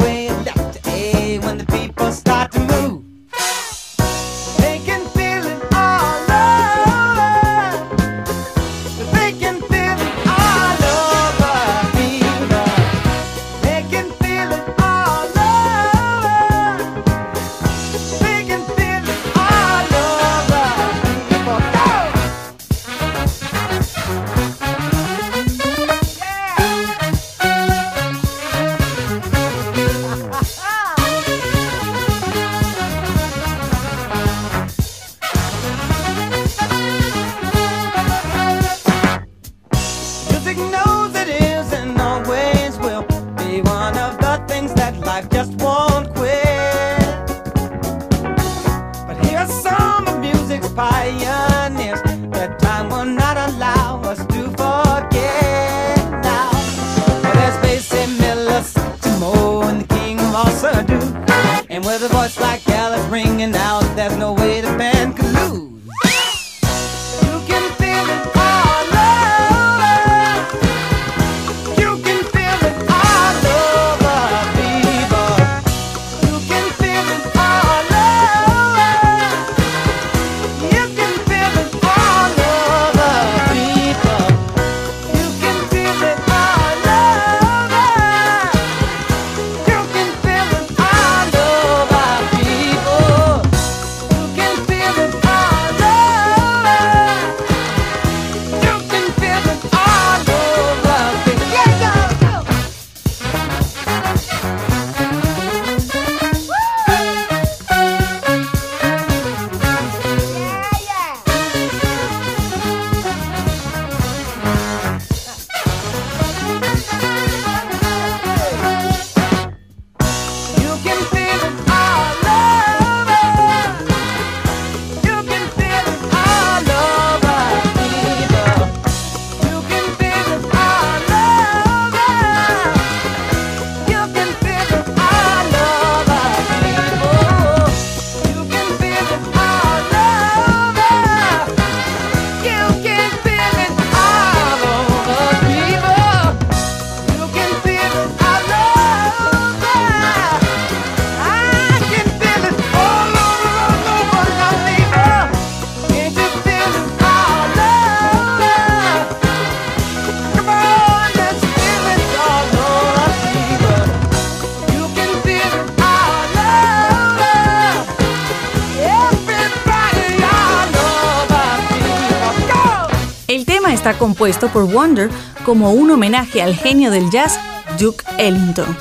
compuesto por Wonder como un homenaje al genio del jazz Duke Ellington,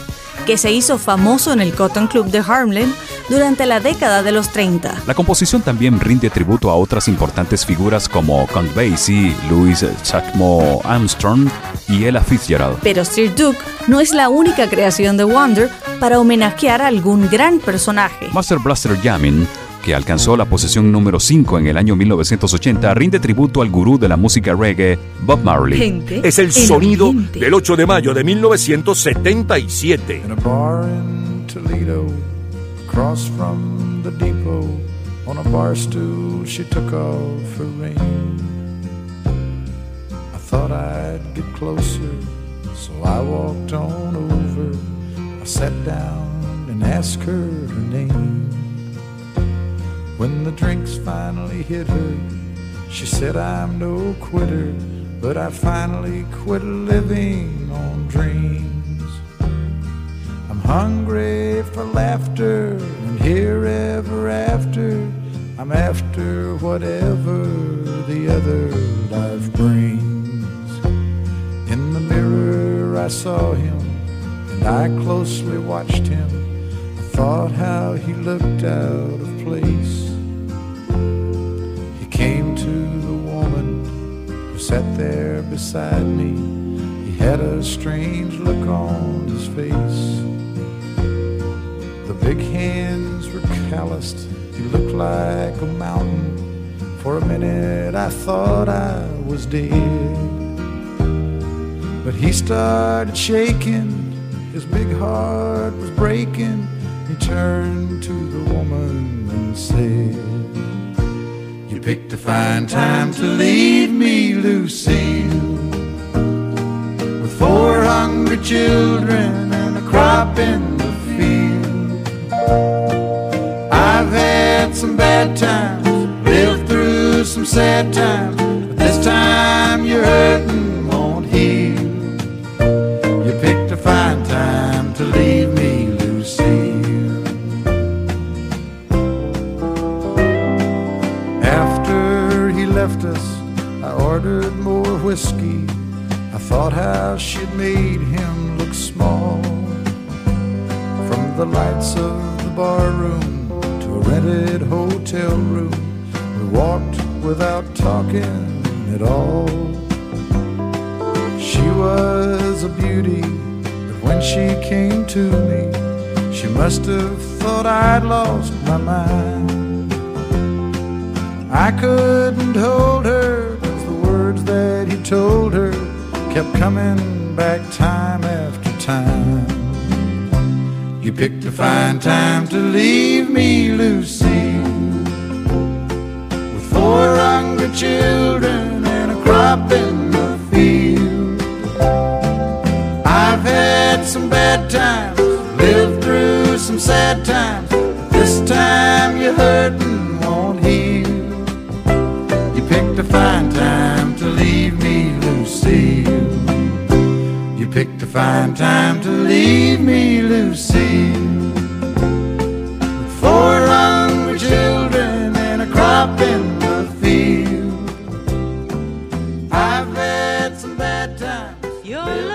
que se hizo famoso en el Cotton Club de Harlem durante la década de los 30. La composición también rinde tributo a otras importantes figuras como Count Basie, Louis Chacmo Armstrong y Ella Fitzgerald. Pero Sir Duke no es la única creación de Wonder para homenajear a algún gran personaje. Master Blaster Jamming, que alcanzó la posición número 5 en el año 1980, rinde tributo al gurú de la música reggae, Bob Marley. Es el sonido del 8 de mayo de 1977. In a bar in Toledo, across from the depot, on a bar stool she took off her ring. I thought I'd get closer, so I walked on over. I sat down and asked her her name. Finally hit her, she said, I'm no quitter, but I finally quit living on dreams. I'm hungry for laughter and here ever after. I'm after whatever the other life brings. In the mirror, I saw him and I closely watched him. I thought how he looked out beside me. He had a strange look on his face. The big hands were calloused. He looked like a mountain. For a minute I thought I was dead. But he started shaking. His big heart was breaking. He turned to the woman and said, You picked a fine time to leave me, Lucille. Hungry children and a crop in the field. I've had some bad times, lived through some sad times, but this time your hurting won't heal. You picked a fine time to leave me, Lucille. After he left us, I ordered more whiskey. I thought how she'd made the lights of the bar room to a rented hotel room, we walked without talking at all. She was a beauty, but when she came to me, she must have thought I'd lost my mind. I couldn't hold her, cause the words that he told her kept coming back time after time. You picked a fine time to leave me, Lucy, with four hungry children and a crop in the field. I've had some bad times, lived through some sad times, Fine time to leave me, Lucy. Four hungry children and a crop in the field. I've had some bad times. Your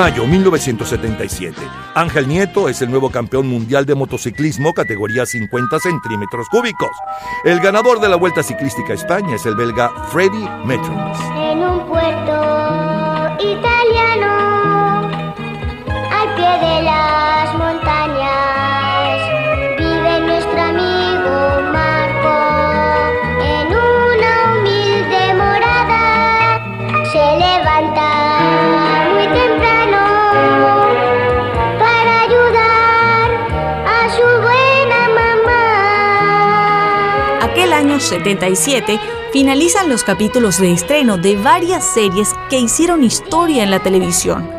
Mayo 1977. Ángel Nieto es el nuevo campeón mundial de motociclismo categoría 50 centímetros cúbicos. El ganador de la Vuelta Ciclística a España es el belga Freddy Metrons. En un puerto italiano, al pie de las 1977 finalizan los capítulos de estreno de varias series que hicieron historia en la televisión.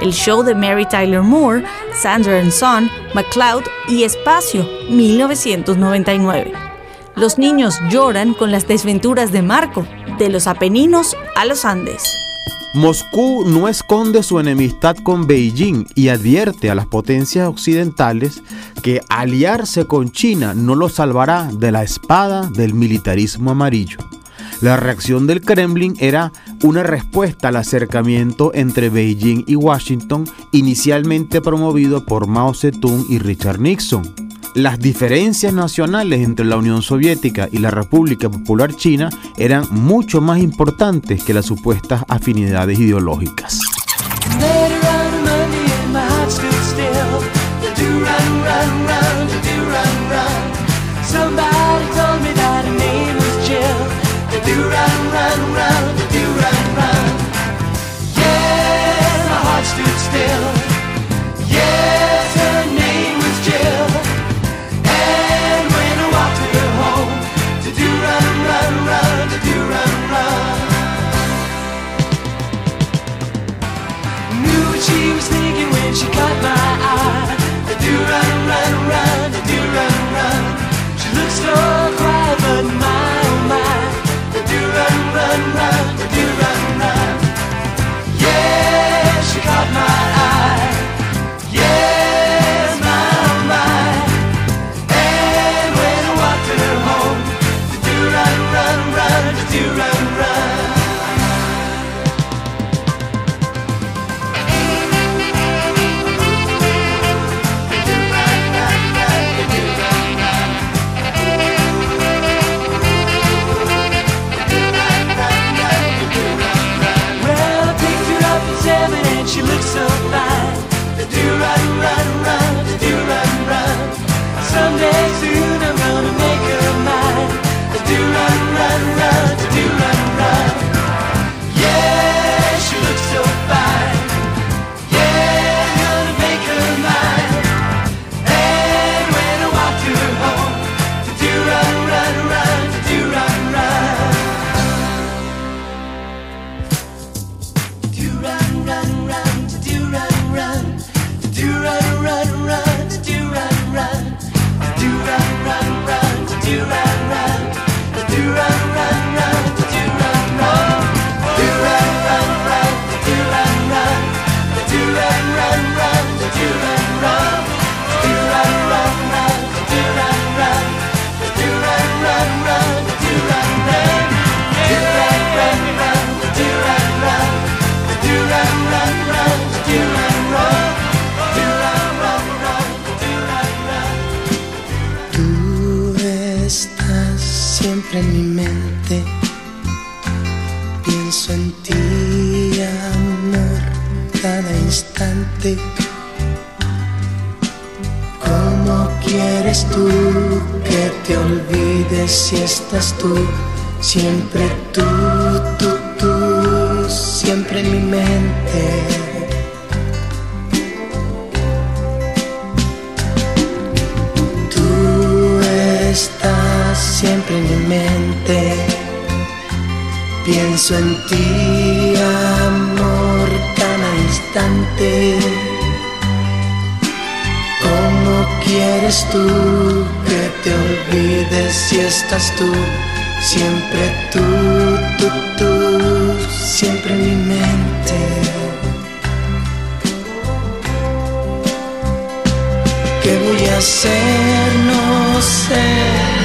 El show de Mary Tyler Moore, Sandra and Son, McCloud y Espacio, 1999. Los niños lloran con las desventuras de Marco, de los Apeninos a los Andes. Moscú no esconde su enemistad con Beijing y advierte a las potencias occidentales que aliarse con China no lo salvará de la espada del militarismo amarillo. La reacción del Kremlin era una respuesta al acercamiento entre Beijing y Washington inicialmente promovido por Mao Zedong y Richard Nixon. Las diferencias nacionales entre la Unión Soviética y la República Popular China eran mucho más importantes que las supuestas afinidades ideológicas. Si estás tú? Siempre tú, tú, tú, siempre en mi mente. Tú estás siempre en mi mente. Pienso en ti, amor, cada instante. ¿Cómo quieres tú olvides si estás tú, siempre tú, tú, tú, siempre en mi mente. ¿Qué voy a hacer? No sé,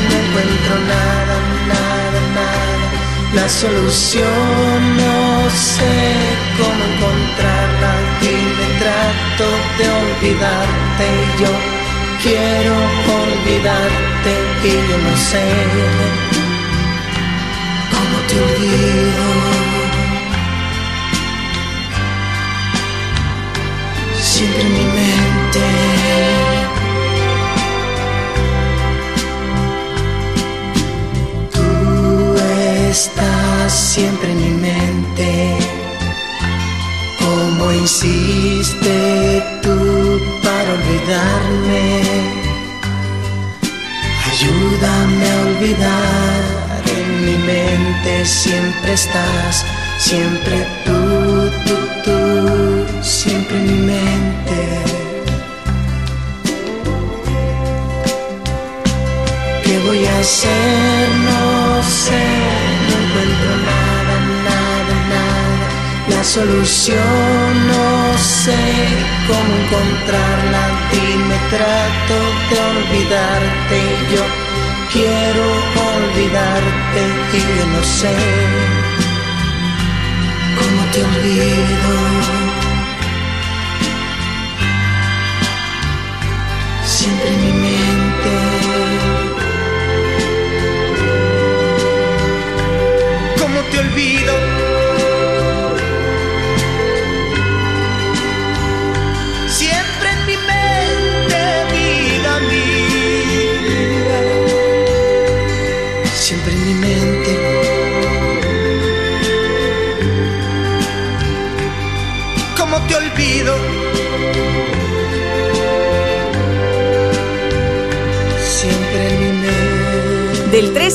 no encuentro nada, nada, nada. La solución no sé cómo encontrarla, dime trato de olvidarte y yo quiero olvidarte y yo no sé cómo te olvido. Siempre en mi mente. Tú estás siempre en mi mente. Como hiciste tú para olvidarme. Ayúdame a olvidar, en mi mente siempre estás, siempre tú, tú, tú, siempre en mi mente. ¿Qué voy a hacer? No sé, no encuentro nada solución no sé cómo encontrarla. Dime, trato de olvidarte. Yo quiero olvidarte y yo no sé cómo te olvido. Siempre en mi mente. ¿Cómo te olvido?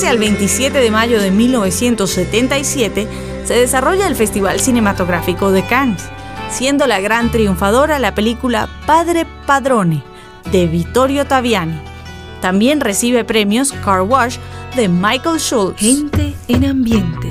15 al 27 de mayo de 1977 se desarrolla el Festival Cinematográfico de Cannes, siendo la gran triunfadora la película Padre Padrone de Vittorio Taviani. También recibe premios Car Wash de Michael Schultz. Gente en ambiente.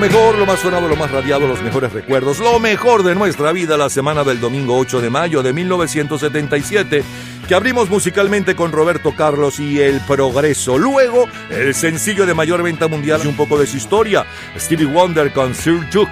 Mejor, lo más sonado, lo más radiado, los mejores recuerdos, lo mejor de nuestra vida la semana del domingo 8 de mayo de 1977, que abrimos musicalmente con Roberto Carlos y El Progreso. Luego, el sencillo de mayor venta mundial y un poco de su historia, Stevie Wonder con Sir Duke,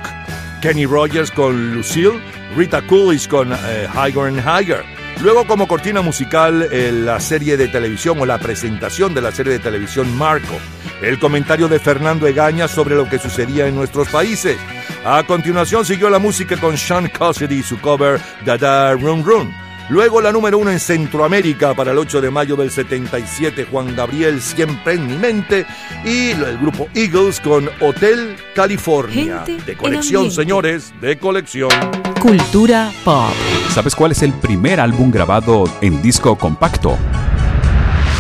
Kenny Rogers con Lucille, Rita Coolidge con eh, Higher and Higher. Luego como cortina musical eh, la serie de televisión o la presentación de la serie de televisión Marco. El comentario de Fernando Egaña sobre lo que sucedía en nuestros países. A continuación siguió la música con Sean Cassidy y su cover Dada Run Run. Luego la número uno en Centroamérica para el 8 de mayo del 77, Juan Gabriel Siempre en mi mente. Y el grupo Eagles con Hotel California. Gente de colección, señores, de colección. Cultura pop. ¿Sabes cuál es el primer álbum grabado en disco compacto?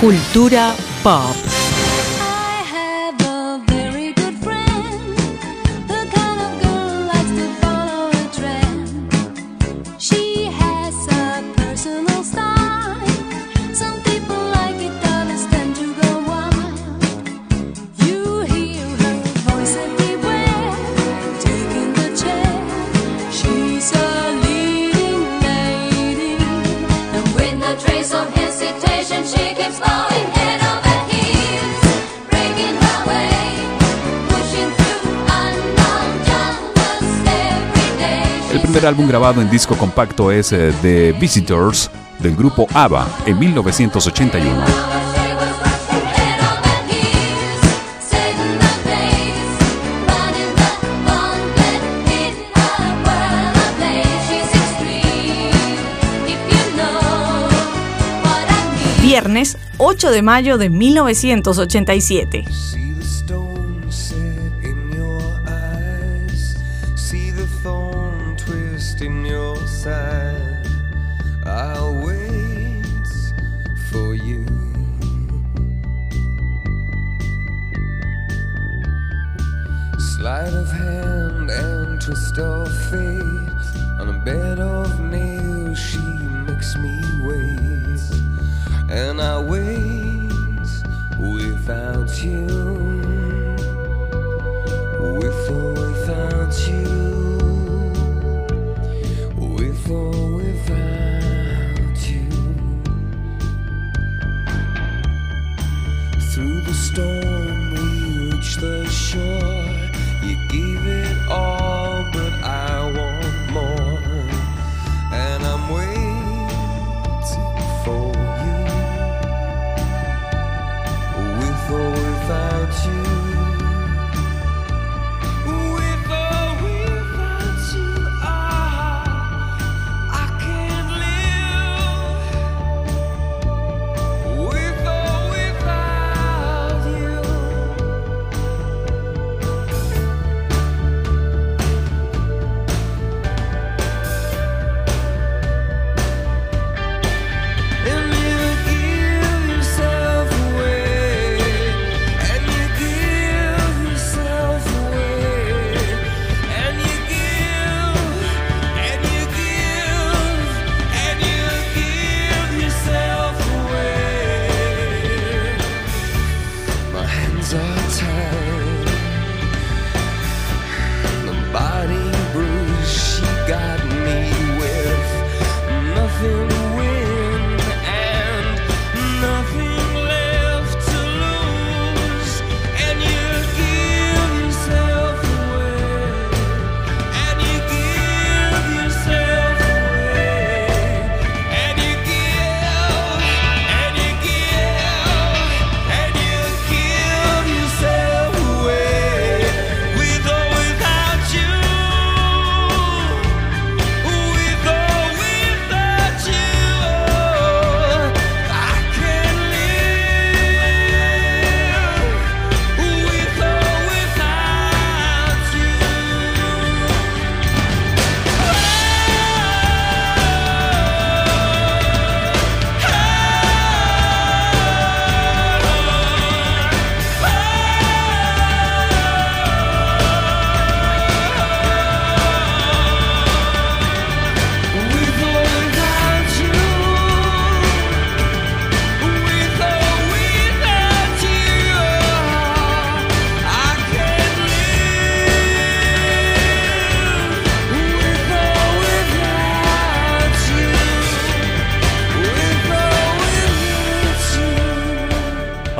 Cultura pop. Primer álbum grabado en disco compacto es eh, The Visitors del grupo ABBA en 1981. Viernes 8 de mayo de 1987. You.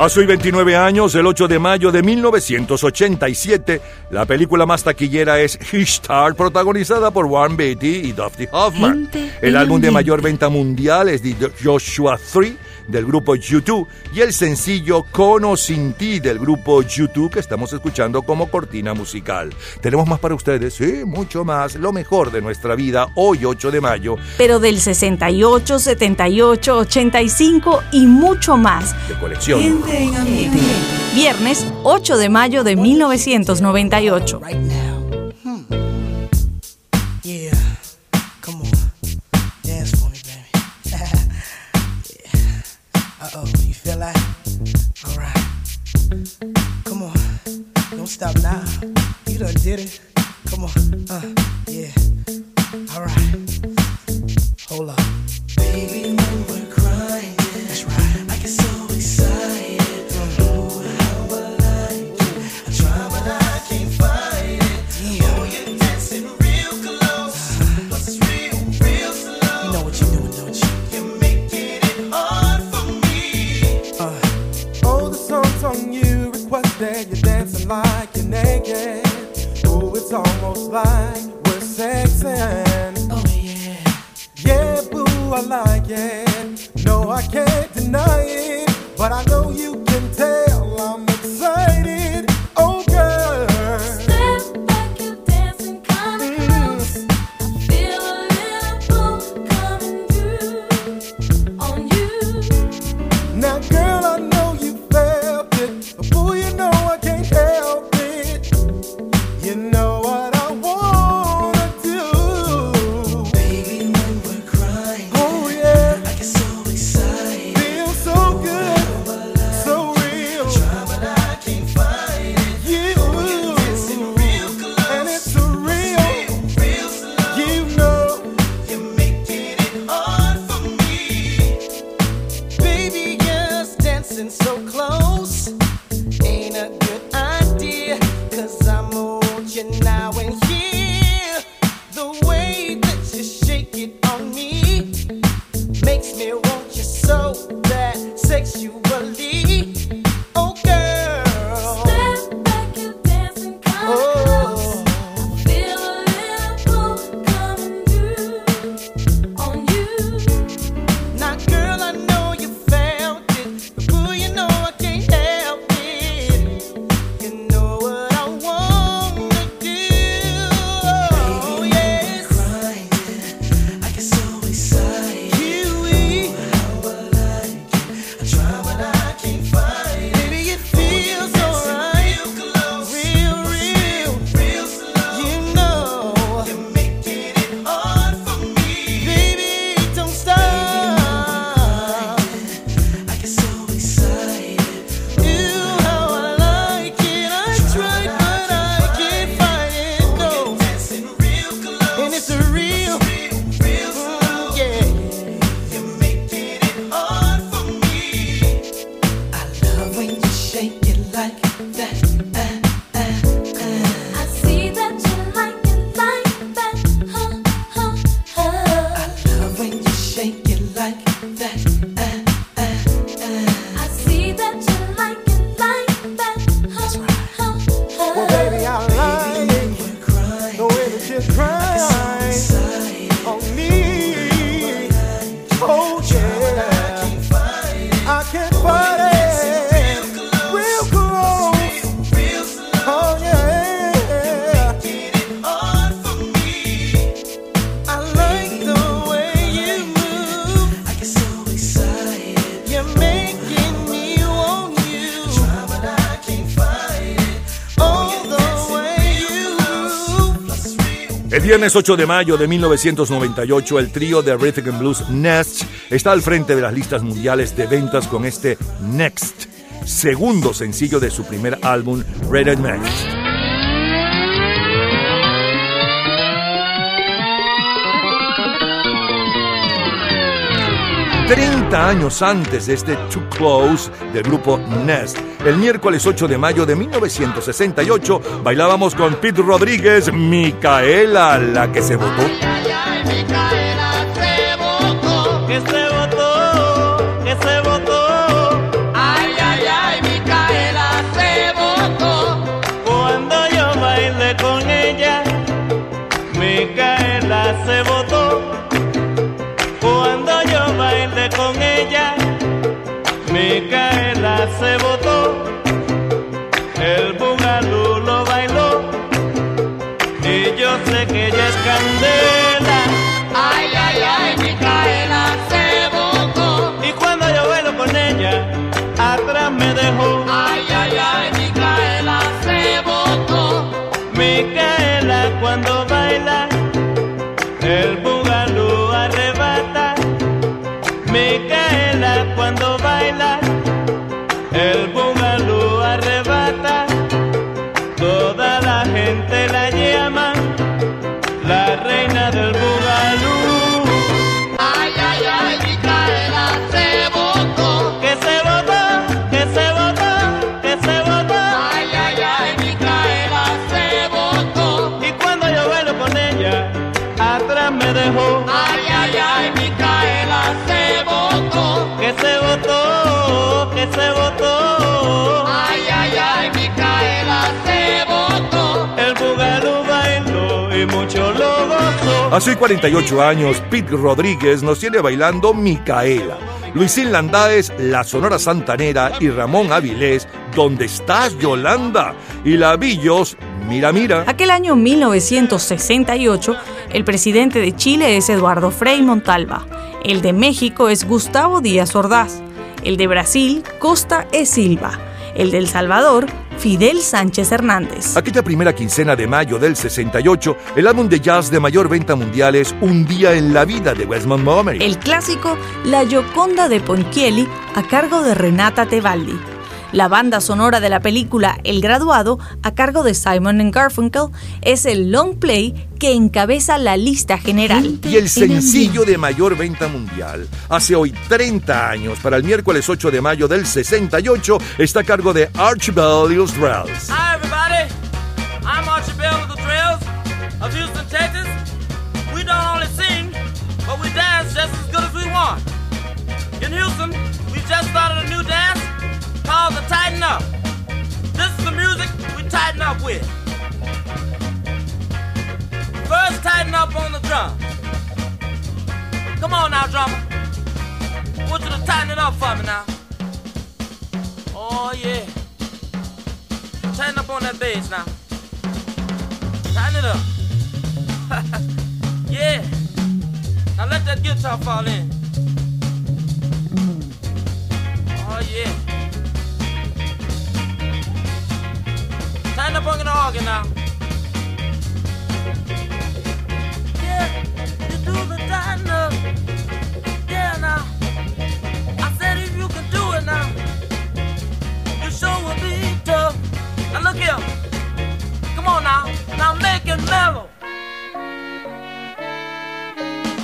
Hace 29 años, el 8 de mayo de 1987, la película más taquillera es Ishtar, protagonizada por Warren Beatty y Dusty Hoffman. El álbum de mayor venta mundial es The Joshua 3 del grupo YouTube y el sencillo Cono sin ti del grupo YouTube que estamos escuchando como cortina musical. Tenemos más para ustedes, sí, mucho más, lo mejor de nuestra vida hoy 8 de mayo. Pero del 68, 78, 85 y mucho más. De colección. Viernes 8 de mayo de 1998. stop now. You done did it. Come on. Uh, yeah. All right. Hold up. Baby. yeah. Oh, it's almost like we're sexing. Oh, yeah. Yeah, boo, I like it. No, I can't deny it. But I know you El viernes 8 de mayo de 1998, el trío de Rhythm and Blues Nest está al frente de las listas mundiales de ventas con este Next, segundo sencillo de su primer álbum, Red and Next. Treinta años antes de este Too Close del grupo Nest, el miércoles 8 de mayo de 1968 bailábamos con Pete Rodríguez, Micaela, la que se votó. Se votó. El bugalú lo bailó. Y yo sé que ella es candela. Hace 48 años, Pete Rodríguez nos tiene bailando Micaela. Luisín Landáez, La Sonora Santanera y Ramón Avilés, ¿Dónde estás, Yolanda? Y la Villos, Mira, mira. Aquel año 1968, el presidente de Chile es Eduardo Frei Montalva, el de México es Gustavo Díaz Ordaz, el de Brasil, Costa e Silva, el de El Salvador, Fidel Sánchez Hernández. Aquella primera quincena de mayo del 68, el álbum de jazz de mayor venta mundial es Un día en la vida de Wes Montgomery. El clásico La Gioconda de Ponchielli a cargo de Renata Tebaldi. La banda sonora de la película El Graduado, a cargo de Simon Garfunkel, es el long play que encabeza la lista general. Y el sencillo de mayor venta mundial, hace hoy 30 años, para el miércoles 8 de mayo del 68, está a cargo de Archibald Israels. Hi, everybody. I'm the Trails of Houston, Texas. We don't only sing, but we dance just as good as we want. In Houston, we just started a new dance called the Tighten Up. This is the music we tighten up with. First, tighten up on the drum. Come on now, drummer. I want you to tighten it up for me now. Oh, yeah. Tighten up on that bass now. Tighten it up. yeah. Now let that guitar fall in. Oh yeah. Tighten up on the organ now. Yeah, you do the. Yeah now. I said if you can do it now, you sure will be tough. Now look here. Come on now. Now make it.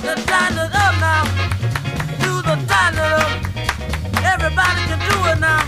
Just tighten up now. Do the up. Everybody can do it now.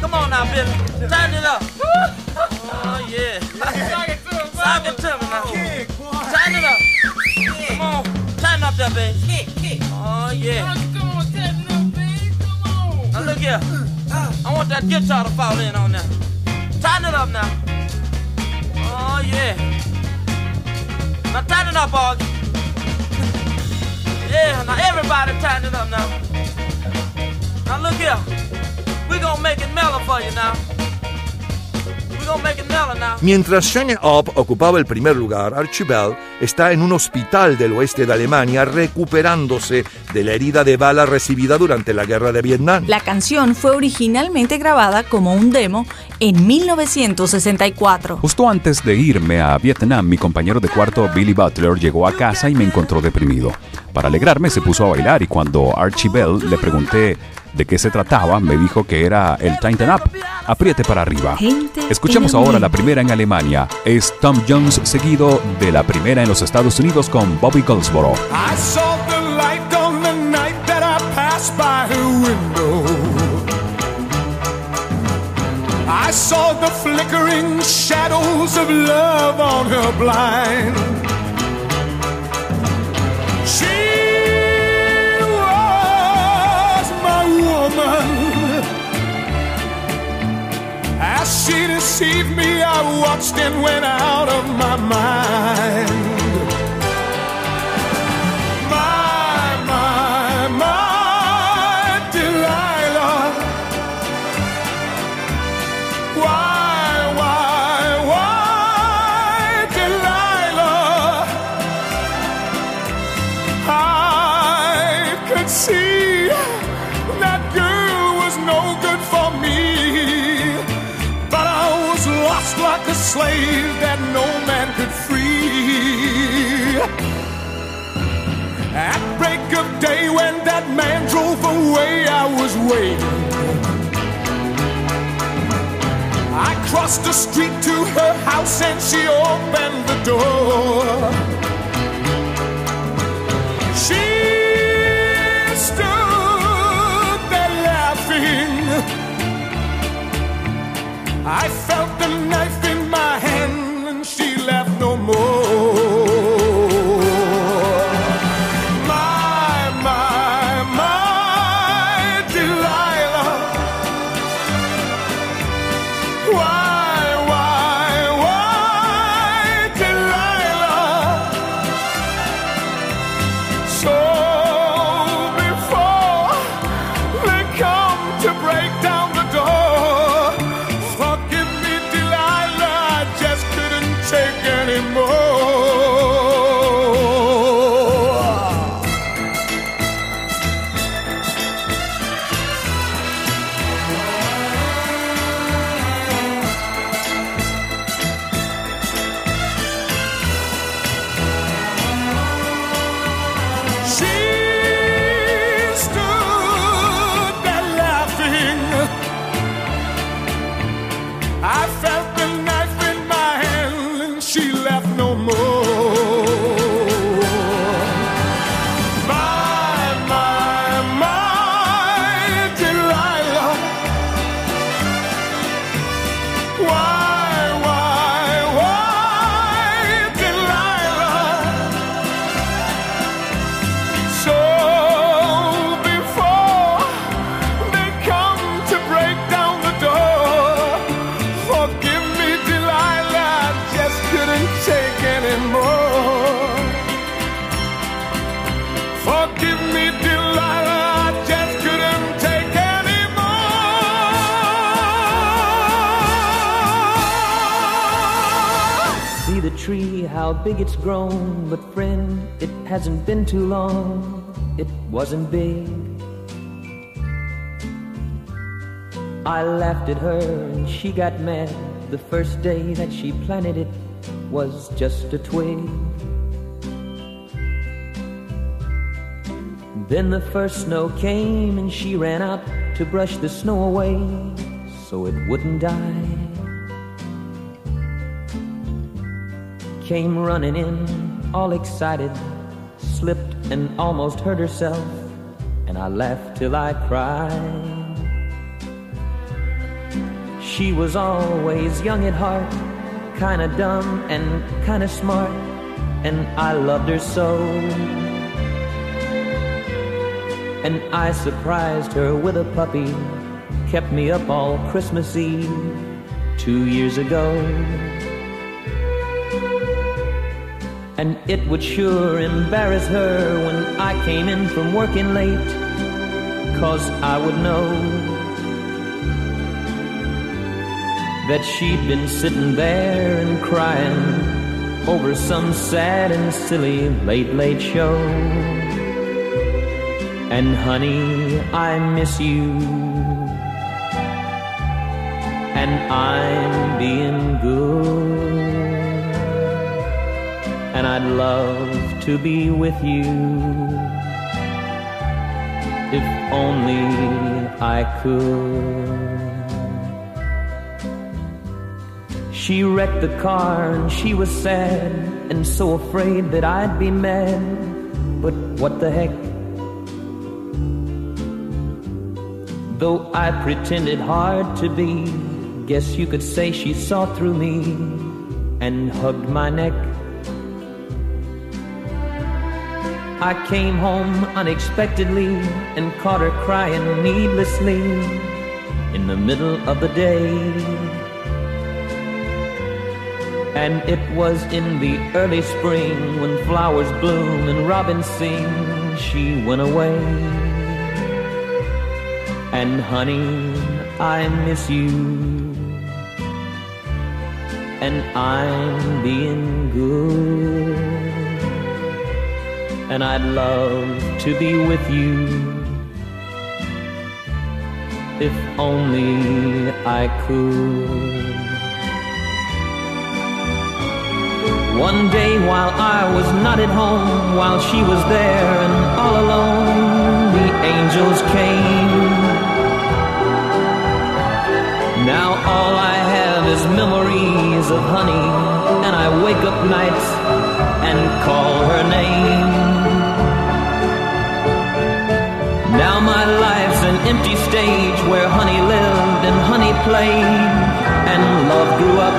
Do the tighten up. You can do it now. So baby get to it. Uh, Do your left now. And do your right. Everybody can do it. But don't you get too tight. Come on and tighten up. Uh, Tighten it up now. Uh, Tighten it Turn it up. Oh, yeah. Sock it to me now. Turn it up. Come on. Turn up that bass. Oh, yeah. Now look here. I want that guitar to fall in on now. Turn it up now. Oh, yeah. Now turn it up, Augie. Yeah, now everybody turn it up now. Now look here. Mientras Shine Up ocupaba el primer lugar, Archie Bell está en un hospital del oeste de Alemania recuperándose de la herida de bala recibida durante la guerra de Vietnam. La canción fue originalmente grabada como un demo en 1964. Justo antes de irme a Vietnam, mi compañero de cuarto Billy Butler llegó a casa y me encontró deprimido. Para alegrarme se puso a bailar y cuando Archie Bell le pregunté de qué se trataba, me dijo que era el Tighten Up, apriete para arriba. Escuchemos ahora la primera en Alemania. Es Tom Jones seguido de la primera en los Estados Unidos con Bobby Goldsboro. I saw the light on the night that I passed by her window. I saw the flickering shadows of love on her blind. She deceived me, I watched and went out of my mind. Slave that no man could free. At break of day, when that man drove away, I was waiting. I crossed the street to her house and she opened the door. She stood there laughing. I felt the knife how big it's grown. But friend, it hasn't been too long. It wasn't big. I laughed at her and she got mad. The first day that she planted it was just a twig. Then the first snow came and she ran out to brush the snow away so it wouldn't die. Came running in, all excited, slipped and almost hurt herself, and I laughed till I cried. she was always young at heart, kinda dumb and kinda smart, and I loved her so. And I surprised her with a puppy, kept me up all Christmas Eve two years ago. And it would sure embarrass her when I came in from working late, cause I would know that she'd been sitting there and crying over some sad and silly late, late show. And honey, I miss you. And I'm being good. And I'd love to be with you. If only I could. She wrecked the car and she was sad and so afraid that I'd be mad. But what the heck? Though I pretended hard to be, guess you could say she saw through me and hugged my neck. I came home unexpectedly and caught her crying needlessly in the middle of the day. And it was in the early spring when flowers bloom and robins sing, she went away. And honey, I miss you. And I'm being good. And I'd love to be with you. If only I could. One day while I was not at home, while she was there and all alone, the angels came. Now all I have is memories of honey, and I wake up nights and call her name. Stage where honey lived and honey played, and love grew up.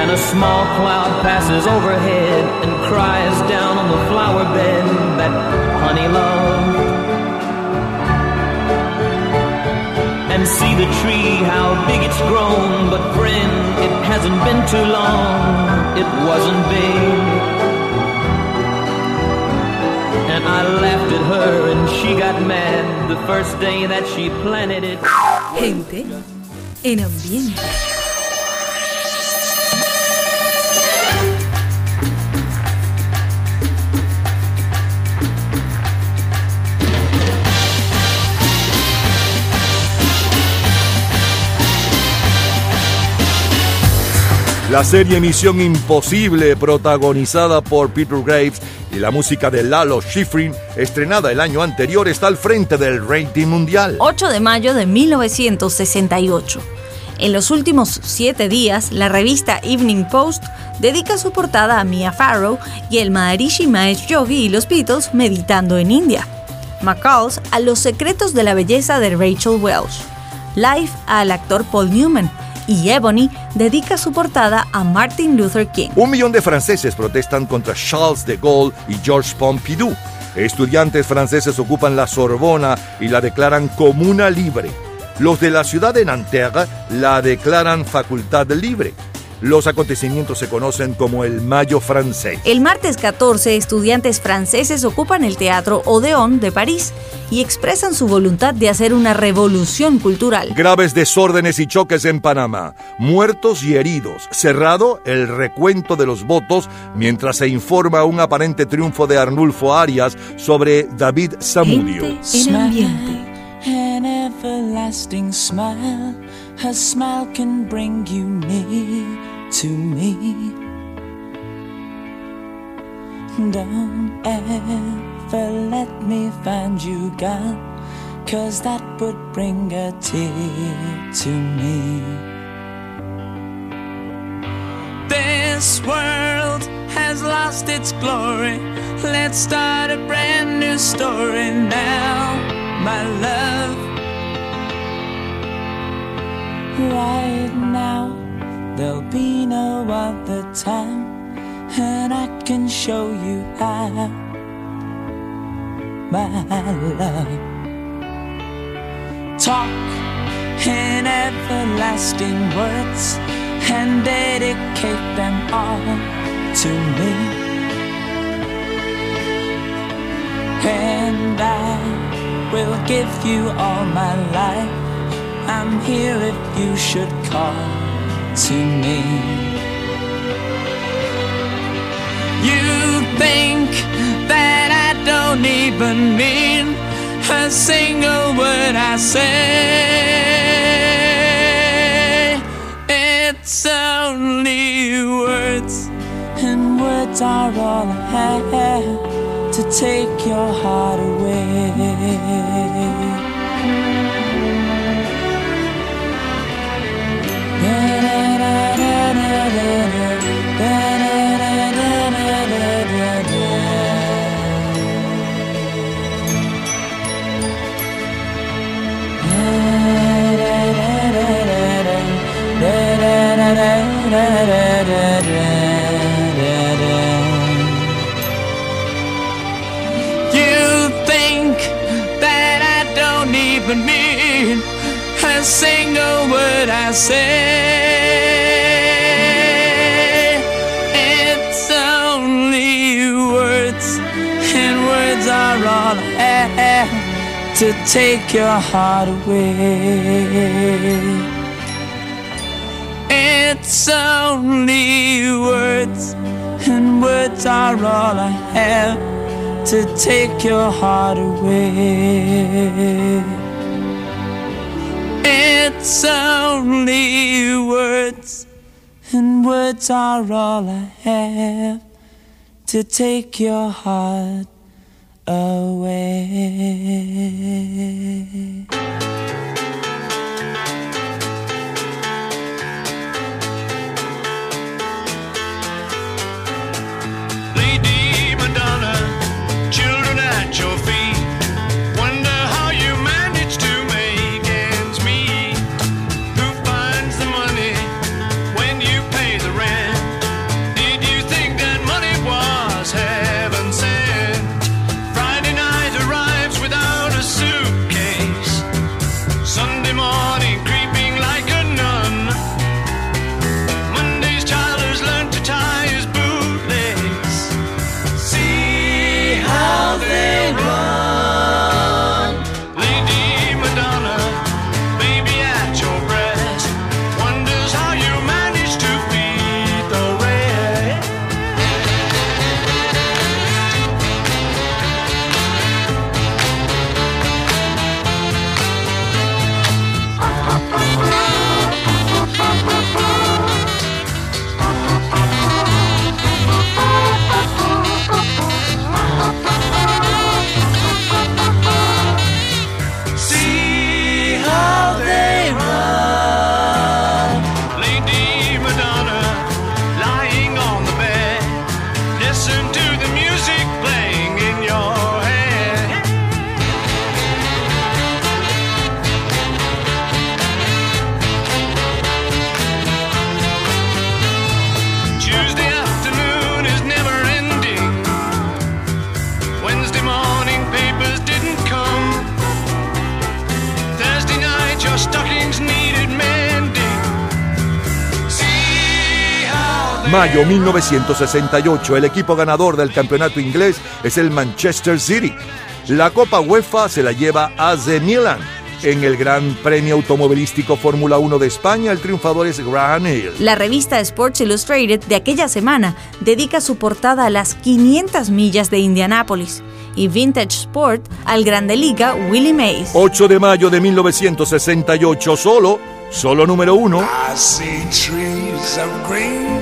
And a small cloud passes overhead and cries down on the flower bed that honey loved. And see the tree, how big it's grown. But friend, it hasn't been too long, it wasn't big. I laughed at her and she got mad the first day that she planted it. Gente en ambiente. La serie Misión Imposible, protagonizada por Peter Graves y la música de Lalo Schifrin, estrenada el año anterior, está al frente del rating mundial. 8 de mayo de 1968. En los últimos siete días, la revista Evening Post dedica su portada a Mia Farrow y el Maharishi Mahesh Yogi y los Beatles meditando en India. McCall's a los secretos de la belleza de Rachel Welsh. Life al actor Paul Newman. Y Ebony dedica su portada a Martin Luther King. Un millón de franceses protestan contra Charles de Gaulle y Georges Pompidou. Estudiantes franceses ocupan la Sorbona y la declaran comuna libre. Los de la ciudad de Nanterre la declaran facultad libre. Los acontecimientos se conocen como el Mayo francés. El martes 14, estudiantes franceses ocupan el Teatro Odeón de París y expresan su voluntad de hacer una revolución cultural. Graves desórdenes y choques en Panamá. Muertos y heridos. Cerrado el recuento de los votos mientras se informa un aparente triunfo de Arnulfo Arias sobre David Samudio. En ambiente. An everlasting smile, her smile can bring you near to me. Don't ever let me find you gone, cause that would bring a tear to me. This world has lost its glory. Let's start a brand new story now, my love. right now. There'll be no other time, and I can show you how, my love. Talk in everlasting words and dedicate them all to me. And I will give you all my life. I'm here if you should call to me. You think that I don't even mean a single word I say. It's only words, and words are all I have to take your heart away. You think that I don't even mean a single word I say. It's only words, and words are all I have to take your heart away. It's only words, and words are all I have to take your heart away. It's only words, and words are all I have to take your heart away. Mayo 1968, el equipo ganador del campeonato inglés es el Manchester City. La Copa UEFA se la lleva AC Milan. En el Gran Premio Automovilístico Fórmula 1 de España, el triunfador es Graham Hill. La revista Sports Illustrated de aquella semana dedica su portada a las 500 millas de Indianápolis y Vintage Sport al Grande Liga Willie Mays. 8 de mayo de 1968, solo, solo número uno. I see trees of green,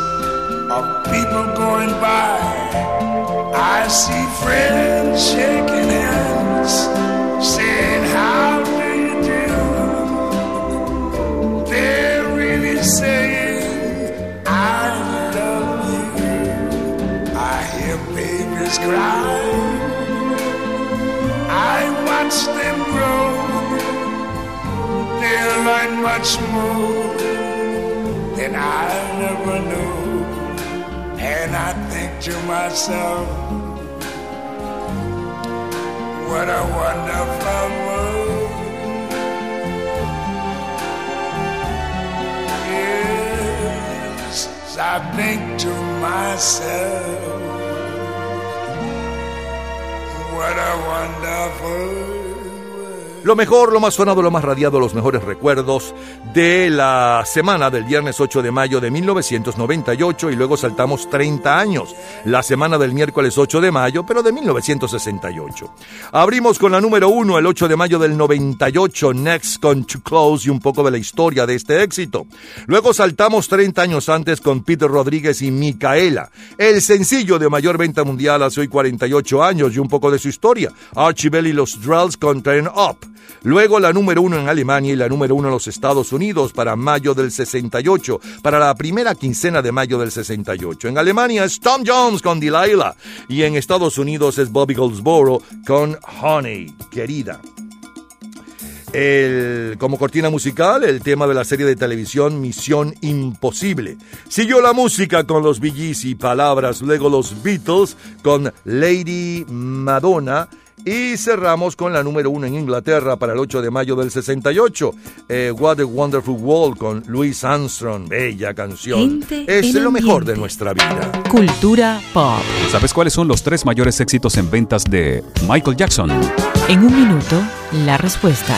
of people going by. I see friends shaking hands, saying, to myself, what a wonderful Lo mejor, lo más sonado, lo más radiado, los mejores recuerdos de la semana del viernes 8 de mayo de 1998 y luego saltamos 30 años, la semana del miércoles 8 de mayo, pero de 1968. Abrimos con la número 1 el 8 de mayo del 98, Next con To Close y un poco de la historia de este éxito. Luego saltamos 30 años antes con Peter Rodríguez y Micaela, el sencillo de mayor venta mundial hace hoy 48 años y un poco de su historia, Archie Bell y los Drells con Turn Up. Luego la número uno en Alemania y la número uno en los Estados Unidos para mayo del 68, para la primera quincena de mayo del 68. En Alemania es Tom Jones con Delilah y en Estados Unidos es Bobby Goldsboro con Honey, querida. El- como cortina musical, el tema de la serie de televisión Misión Imposible. Siguió la música con los Bee Gees y palabras, luego los Beatles con Lady Madonna. Y cerramos con la número uno en Inglaterra para el 8 de mayo del 68, eh, What a Wonderful World con Louis Armstrong. Bella canción. Gente es lo mejor de nuestra vida. Cultura pop. ¿Sabes cuáles son los tres mayores éxitos en ventas de Michael Jackson? En un minuto, la respuesta.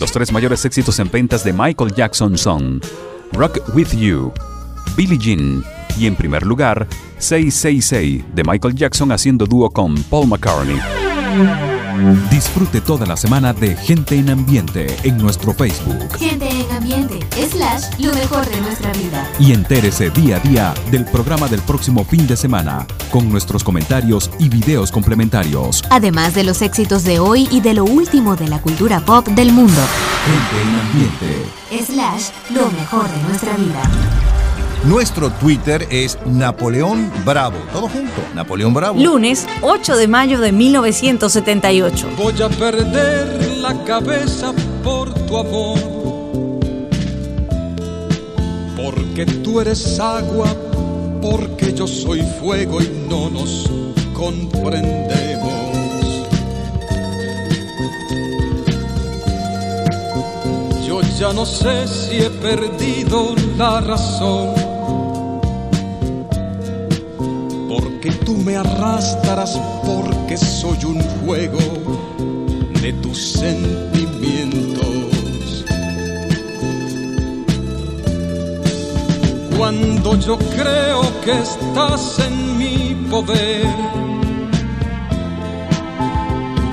Los tres mayores éxitos en ventas de Michael Jackson son Rock With You, Billie Jean y en primer lugar 666 de Michael Jackson haciendo dúo con Paul McCartney. Disfrute toda la semana de Gente en Ambiente en nuestro Facebook Gente en ambiente, lo mejor de nuestra vida. y entérese día a día del programa del próximo fin de semana con nuestros comentarios y videos complementarios. Además de los éxitos de hoy y de lo último de la cultura pop del mundo. Gente en Ambiente. Slash, lo mejor de nuestra vida. Nuestro Twitter es Napoleón Bravo. Todo junto, Napoleón Bravo. Lunes 8 de mayo de 1978. Voy a perder la cabeza por tu amor. Porque tú eres agua, porque yo soy fuego y no nos comprendemos. Yo ya no sé si he perdido la razón. Porque tú me arrastrarás porque soy un juego de tus sentimientos. Cuando yo creo que estás en mi poder,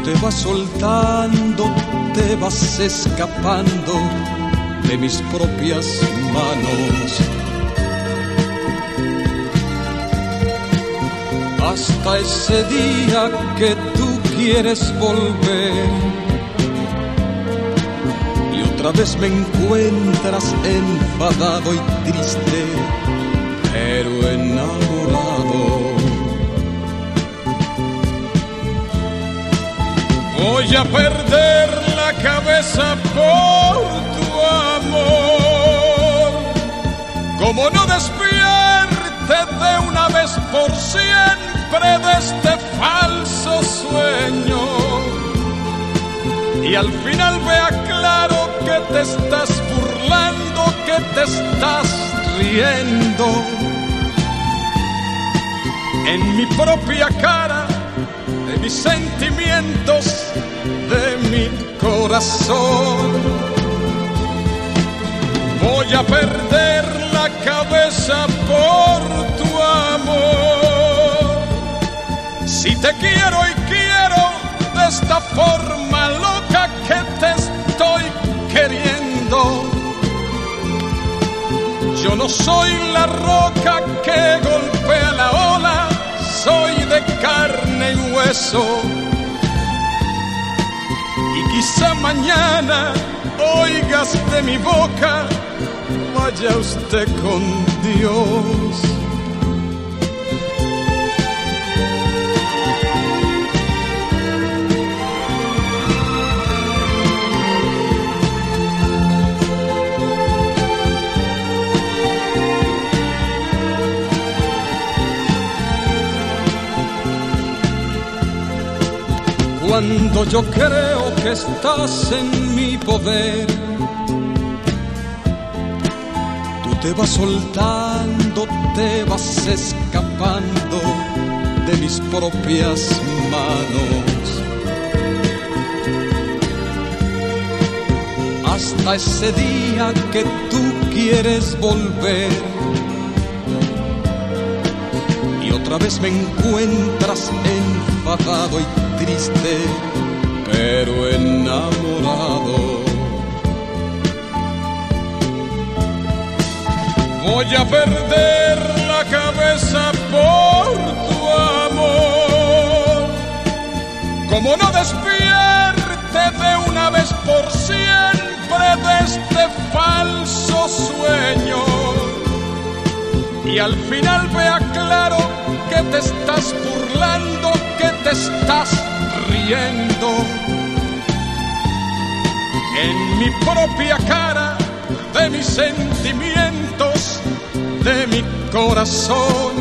te vas soltando, te vas escapando de mis propias manos. Hasta ese día que tú quieres volver otra vez me encuentras enfadado y triste, pero enamorado. Voy a perder la cabeza por tu amor. Como no despierte de una vez por siempre de este falso sueño. Y al final vea claro que te estás burlando, que te estás riendo. En mi propia cara de mis sentimientos, de mi corazón. Voy a perder la cabeza por tu amor. Si te quiero y quiero de esta forma loca Yo no soy la roca que golpea la ola, soy de carne y hueso. Y quizá mañana oigas de mi boca, vaya usted con Dios. Cuando yo creo que estás en mi poder, tú te vas soltando, te vas escapando de mis propias manos. Hasta ese día que tú quieres volver y otra vez me encuentras enfadado y triste, pero enamorado. Voy a perder la cabeza por tu amor. Como no despierte de una vez por siempre de este falso sueño. Y al final vea claro que te estás burlando, que te estás riendo. En mi propia cara, de mis sentimientos, de mi corazón.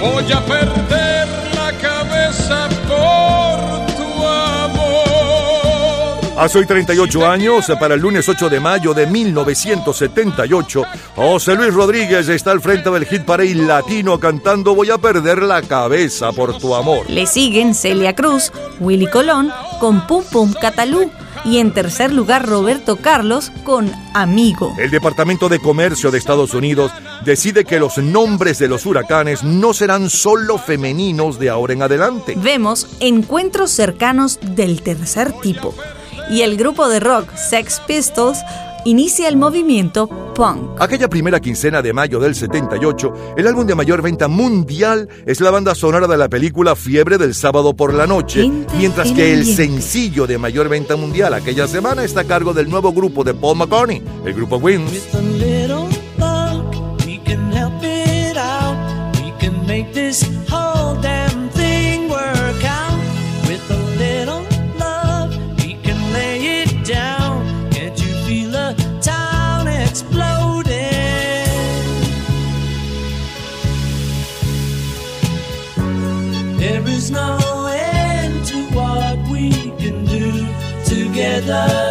Voy a perder la cabeza por tu amor. Hace hoy 38 años, para el lunes 8 de mayo de 1978, José Luis Rodríguez está al frente del hit parade latino cantando Voy a perder la cabeza por tu amor. Le siguen Celia Cruz, Willy Colón con Pum Pum Catalú y en tercer lugar Roberto Carlos con Amigo. El Departamento de Comercio de Estados Unidos decide que los nombres de los huracanes no serán solo femeninos de ahora en adelante. Vemos encuentros cercanos del tercer tipo. Y el grupo de rock Sex Pistols inicia el movimiento punk. Aquella primera quincena de mayo del 78, el álbum de mayor venta mundial es la banda sonora de la película Fiebre del sábado por la noche, mientras en que el ambiente. sencillo de mayor venta mundial aquella semana está a cargo del nuevo grupo de Paul McCartney, el grupo Wings. love.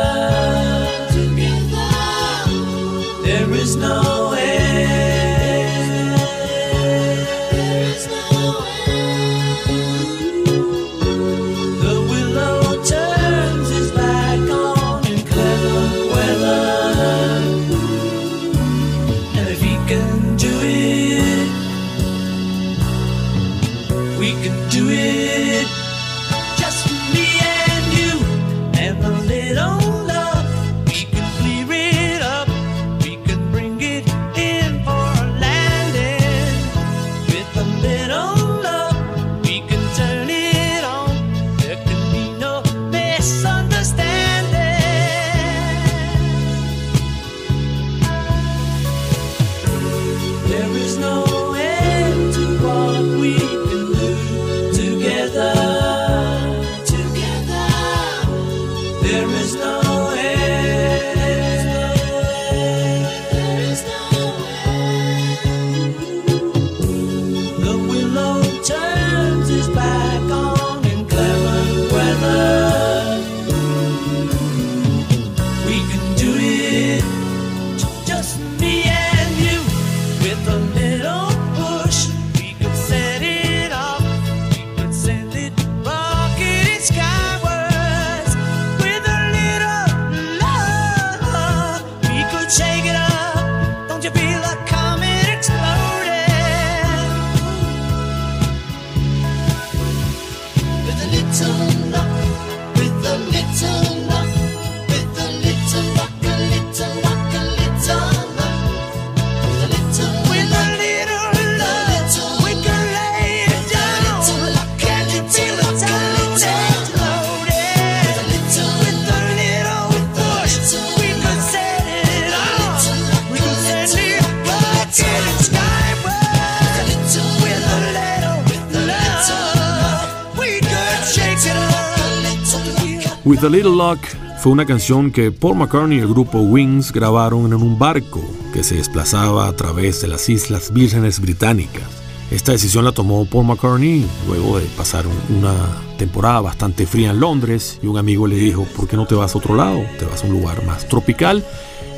a Little Luck fue una canción que Paul McCartney y el grupo Wings grabaron en un barco que se desplazaba a través de las Islas Vírgenes Británicas. Esta decisión la tomó Paul McCartney luego de pasar una temporada bastante fría en Londres y un amigo le dijo, ¿por qué no te vas a otro lado? Te vas a un lugar más tropical.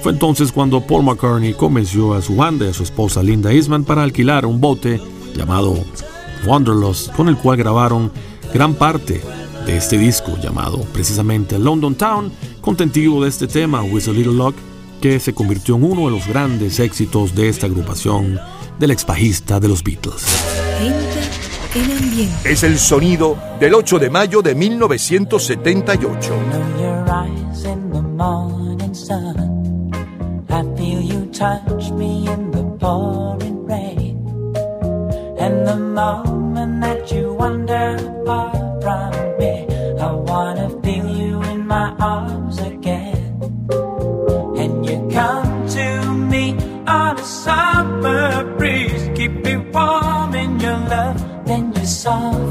Fue entonces cuando Paul McCartney convenció a su banda y a su esposa Linda Eastman para alquilar un bote llamado Wanderlust con el cual grabaron gran parte de este disco llamado precisamente London Town, contentivo de este tema With a Little Luck, que se convirtió en uno de los grandes éxitos de esta agrupación del expajista de los Beatles. Es el sonido del 8 de mayo de 1978. soft.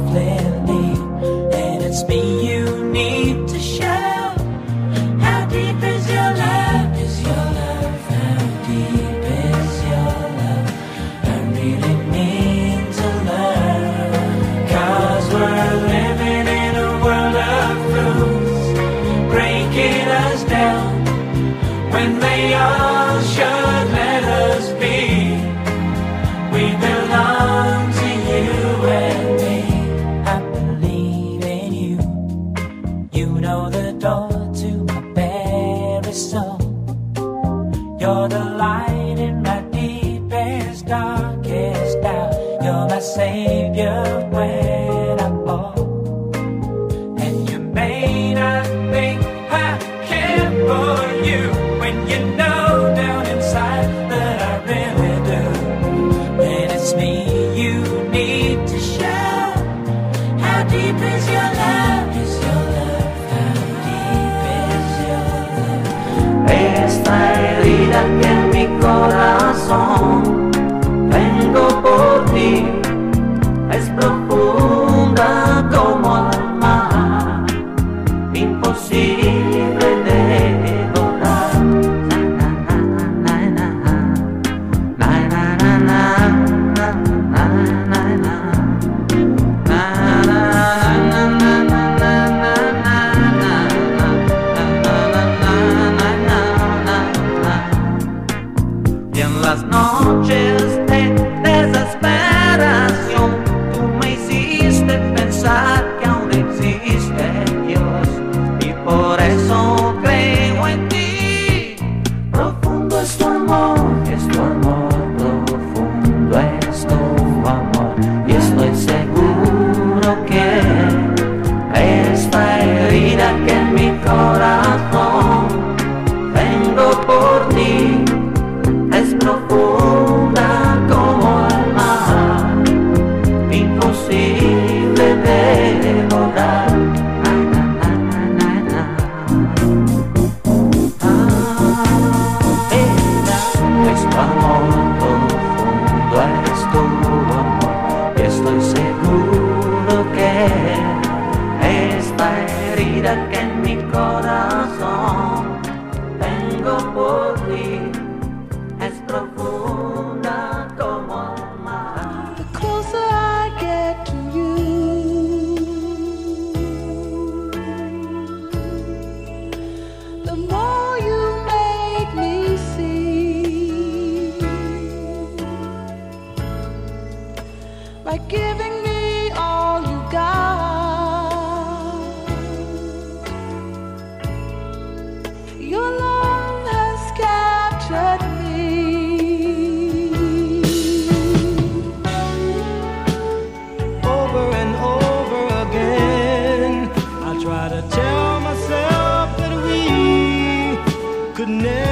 never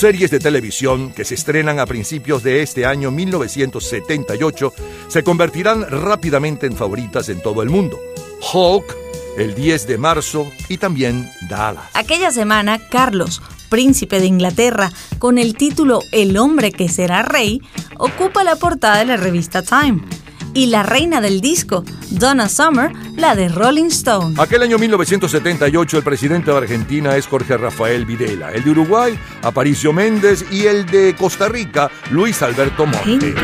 series de televisión que se estrenan a principios de este año 1978 se convertirán rápidamente en favoritas en todo el mundo. Hulk, el 10 de marzo y también Dallas. Aquella semana, Carlos, príncipe de Inglaterra, con el título El hombre que será rey, ocupa la portada de la revista Time. Y la reina del disco, Donna Summer, la de Rolling Stone. Aquel año 1978 el presidente de Argentina es Jorge Rafael Videla, el de Uruguay Aparicio Méndez y el de Costa Rica Luis Alberto Monte.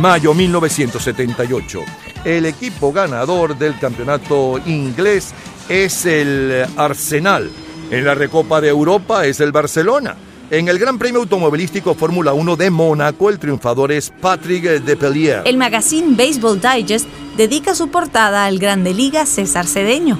Mayo 1978. El equipo ganador del campeonato inglés es el Arsenal. En la Recopa de Europa es el Barcelona. En el Gran Premio Automovilístico Fórmula 1 de Mónaco, el triunfador es Patrick Depailler. El magazine Baseball Digest dedica su portada al Grande Liga César Cedeño,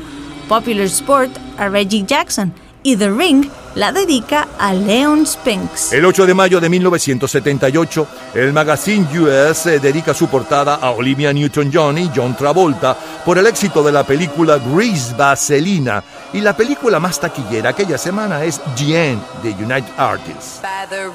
Popular Sport a Reggie Jackson y The Ring la dedica a Leon Spinks. El 8 de mayo de 1978, el magazine US dedica su portada a Olivia Newton-John y John Travolta por el éxito de la película Grease Vaselina. Y la película más taquillera aquella semana es The End de United Artists. By the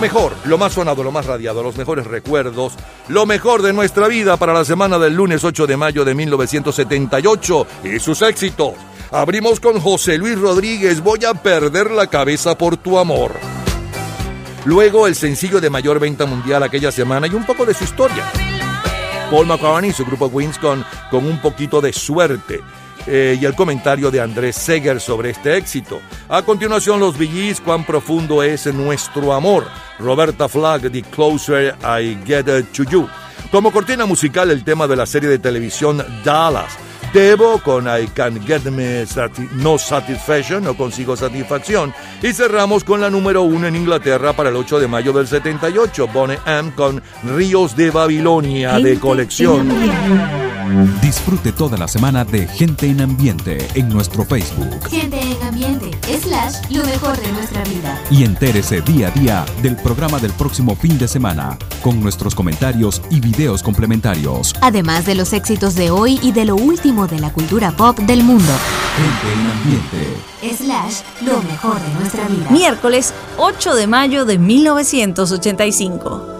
Lo mejor, lo más sonado, lo más radiado, los mejores recuerdos, lo mejor de nuestra vida para la semana del lunes 8 de mayo de 1978 y sus éxitos. Abrimos con José Luis Rodríguez, Voy a perder la cabeza por tu amor. Luego el sencillo de mayor venta mundial aquella semana y un poco de su historia. Paul McCartney y su grupo Wings con, con un poquito de suerte. Eh, y el comentario de Andrés Seger sobre este éxito. A continuación, los VGs, cuán profundo es nuestro amor. Roberta Flack, The Closer I Get to You. Como cortina musical, el tema de la serie de televisión Dallas. Debo con I Can't Get Me Sati- No Satisfaction, no consigo satisfacción. Y cerramos con la número uno en Inglaterra para el 8 de mayo del 78, Bonnie M con Ríos de Babilonia de colección. Disfrute toda la semana de Gente en Ambiente en nuestro Facebook Gente en ambiente, slash, lo mejor de nuestra vida. y entérese día a día del programa del próximo fin de semana con nuestros comentarios y videos complementarios. Además de los éxitos de hoy y de lo último de la cultura pop del mundo. Gente en Ambiente. Slash, lo mejor de nuestra vida. Miércoles 8 de mayo de 1985.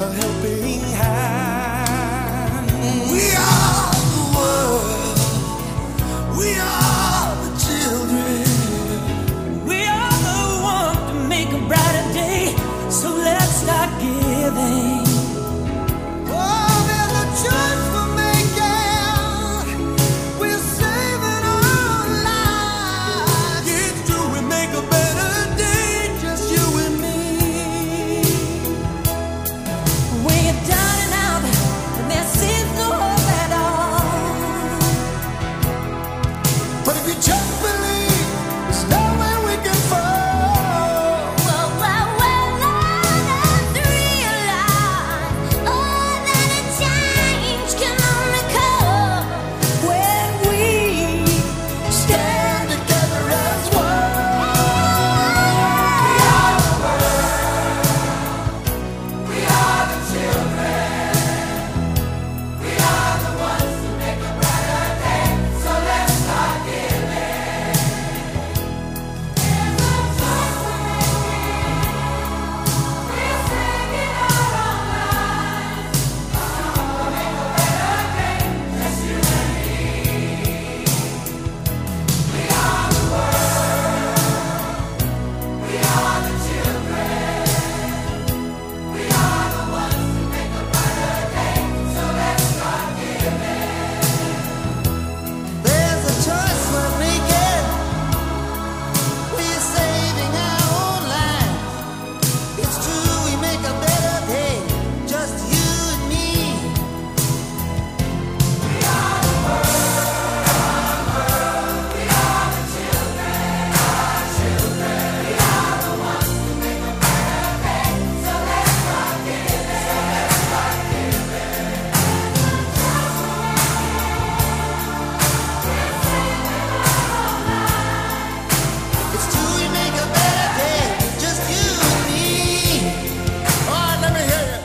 a helping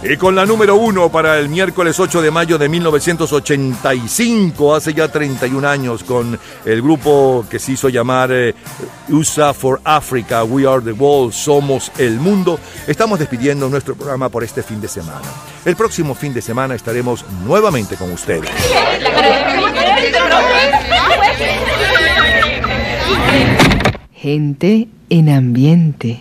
Y con la número uno para el miércoles 8 de mayo de 1985, hace ya 31 años, con el grupo que se hizo llamar eh, USA for Africa, We Are the World, Somos el Mundo, estamos despidiendo nuestro programa por este fin de semana. El próximo fin de semana estaremos nuevamente con ustedes. Gente en ambiente.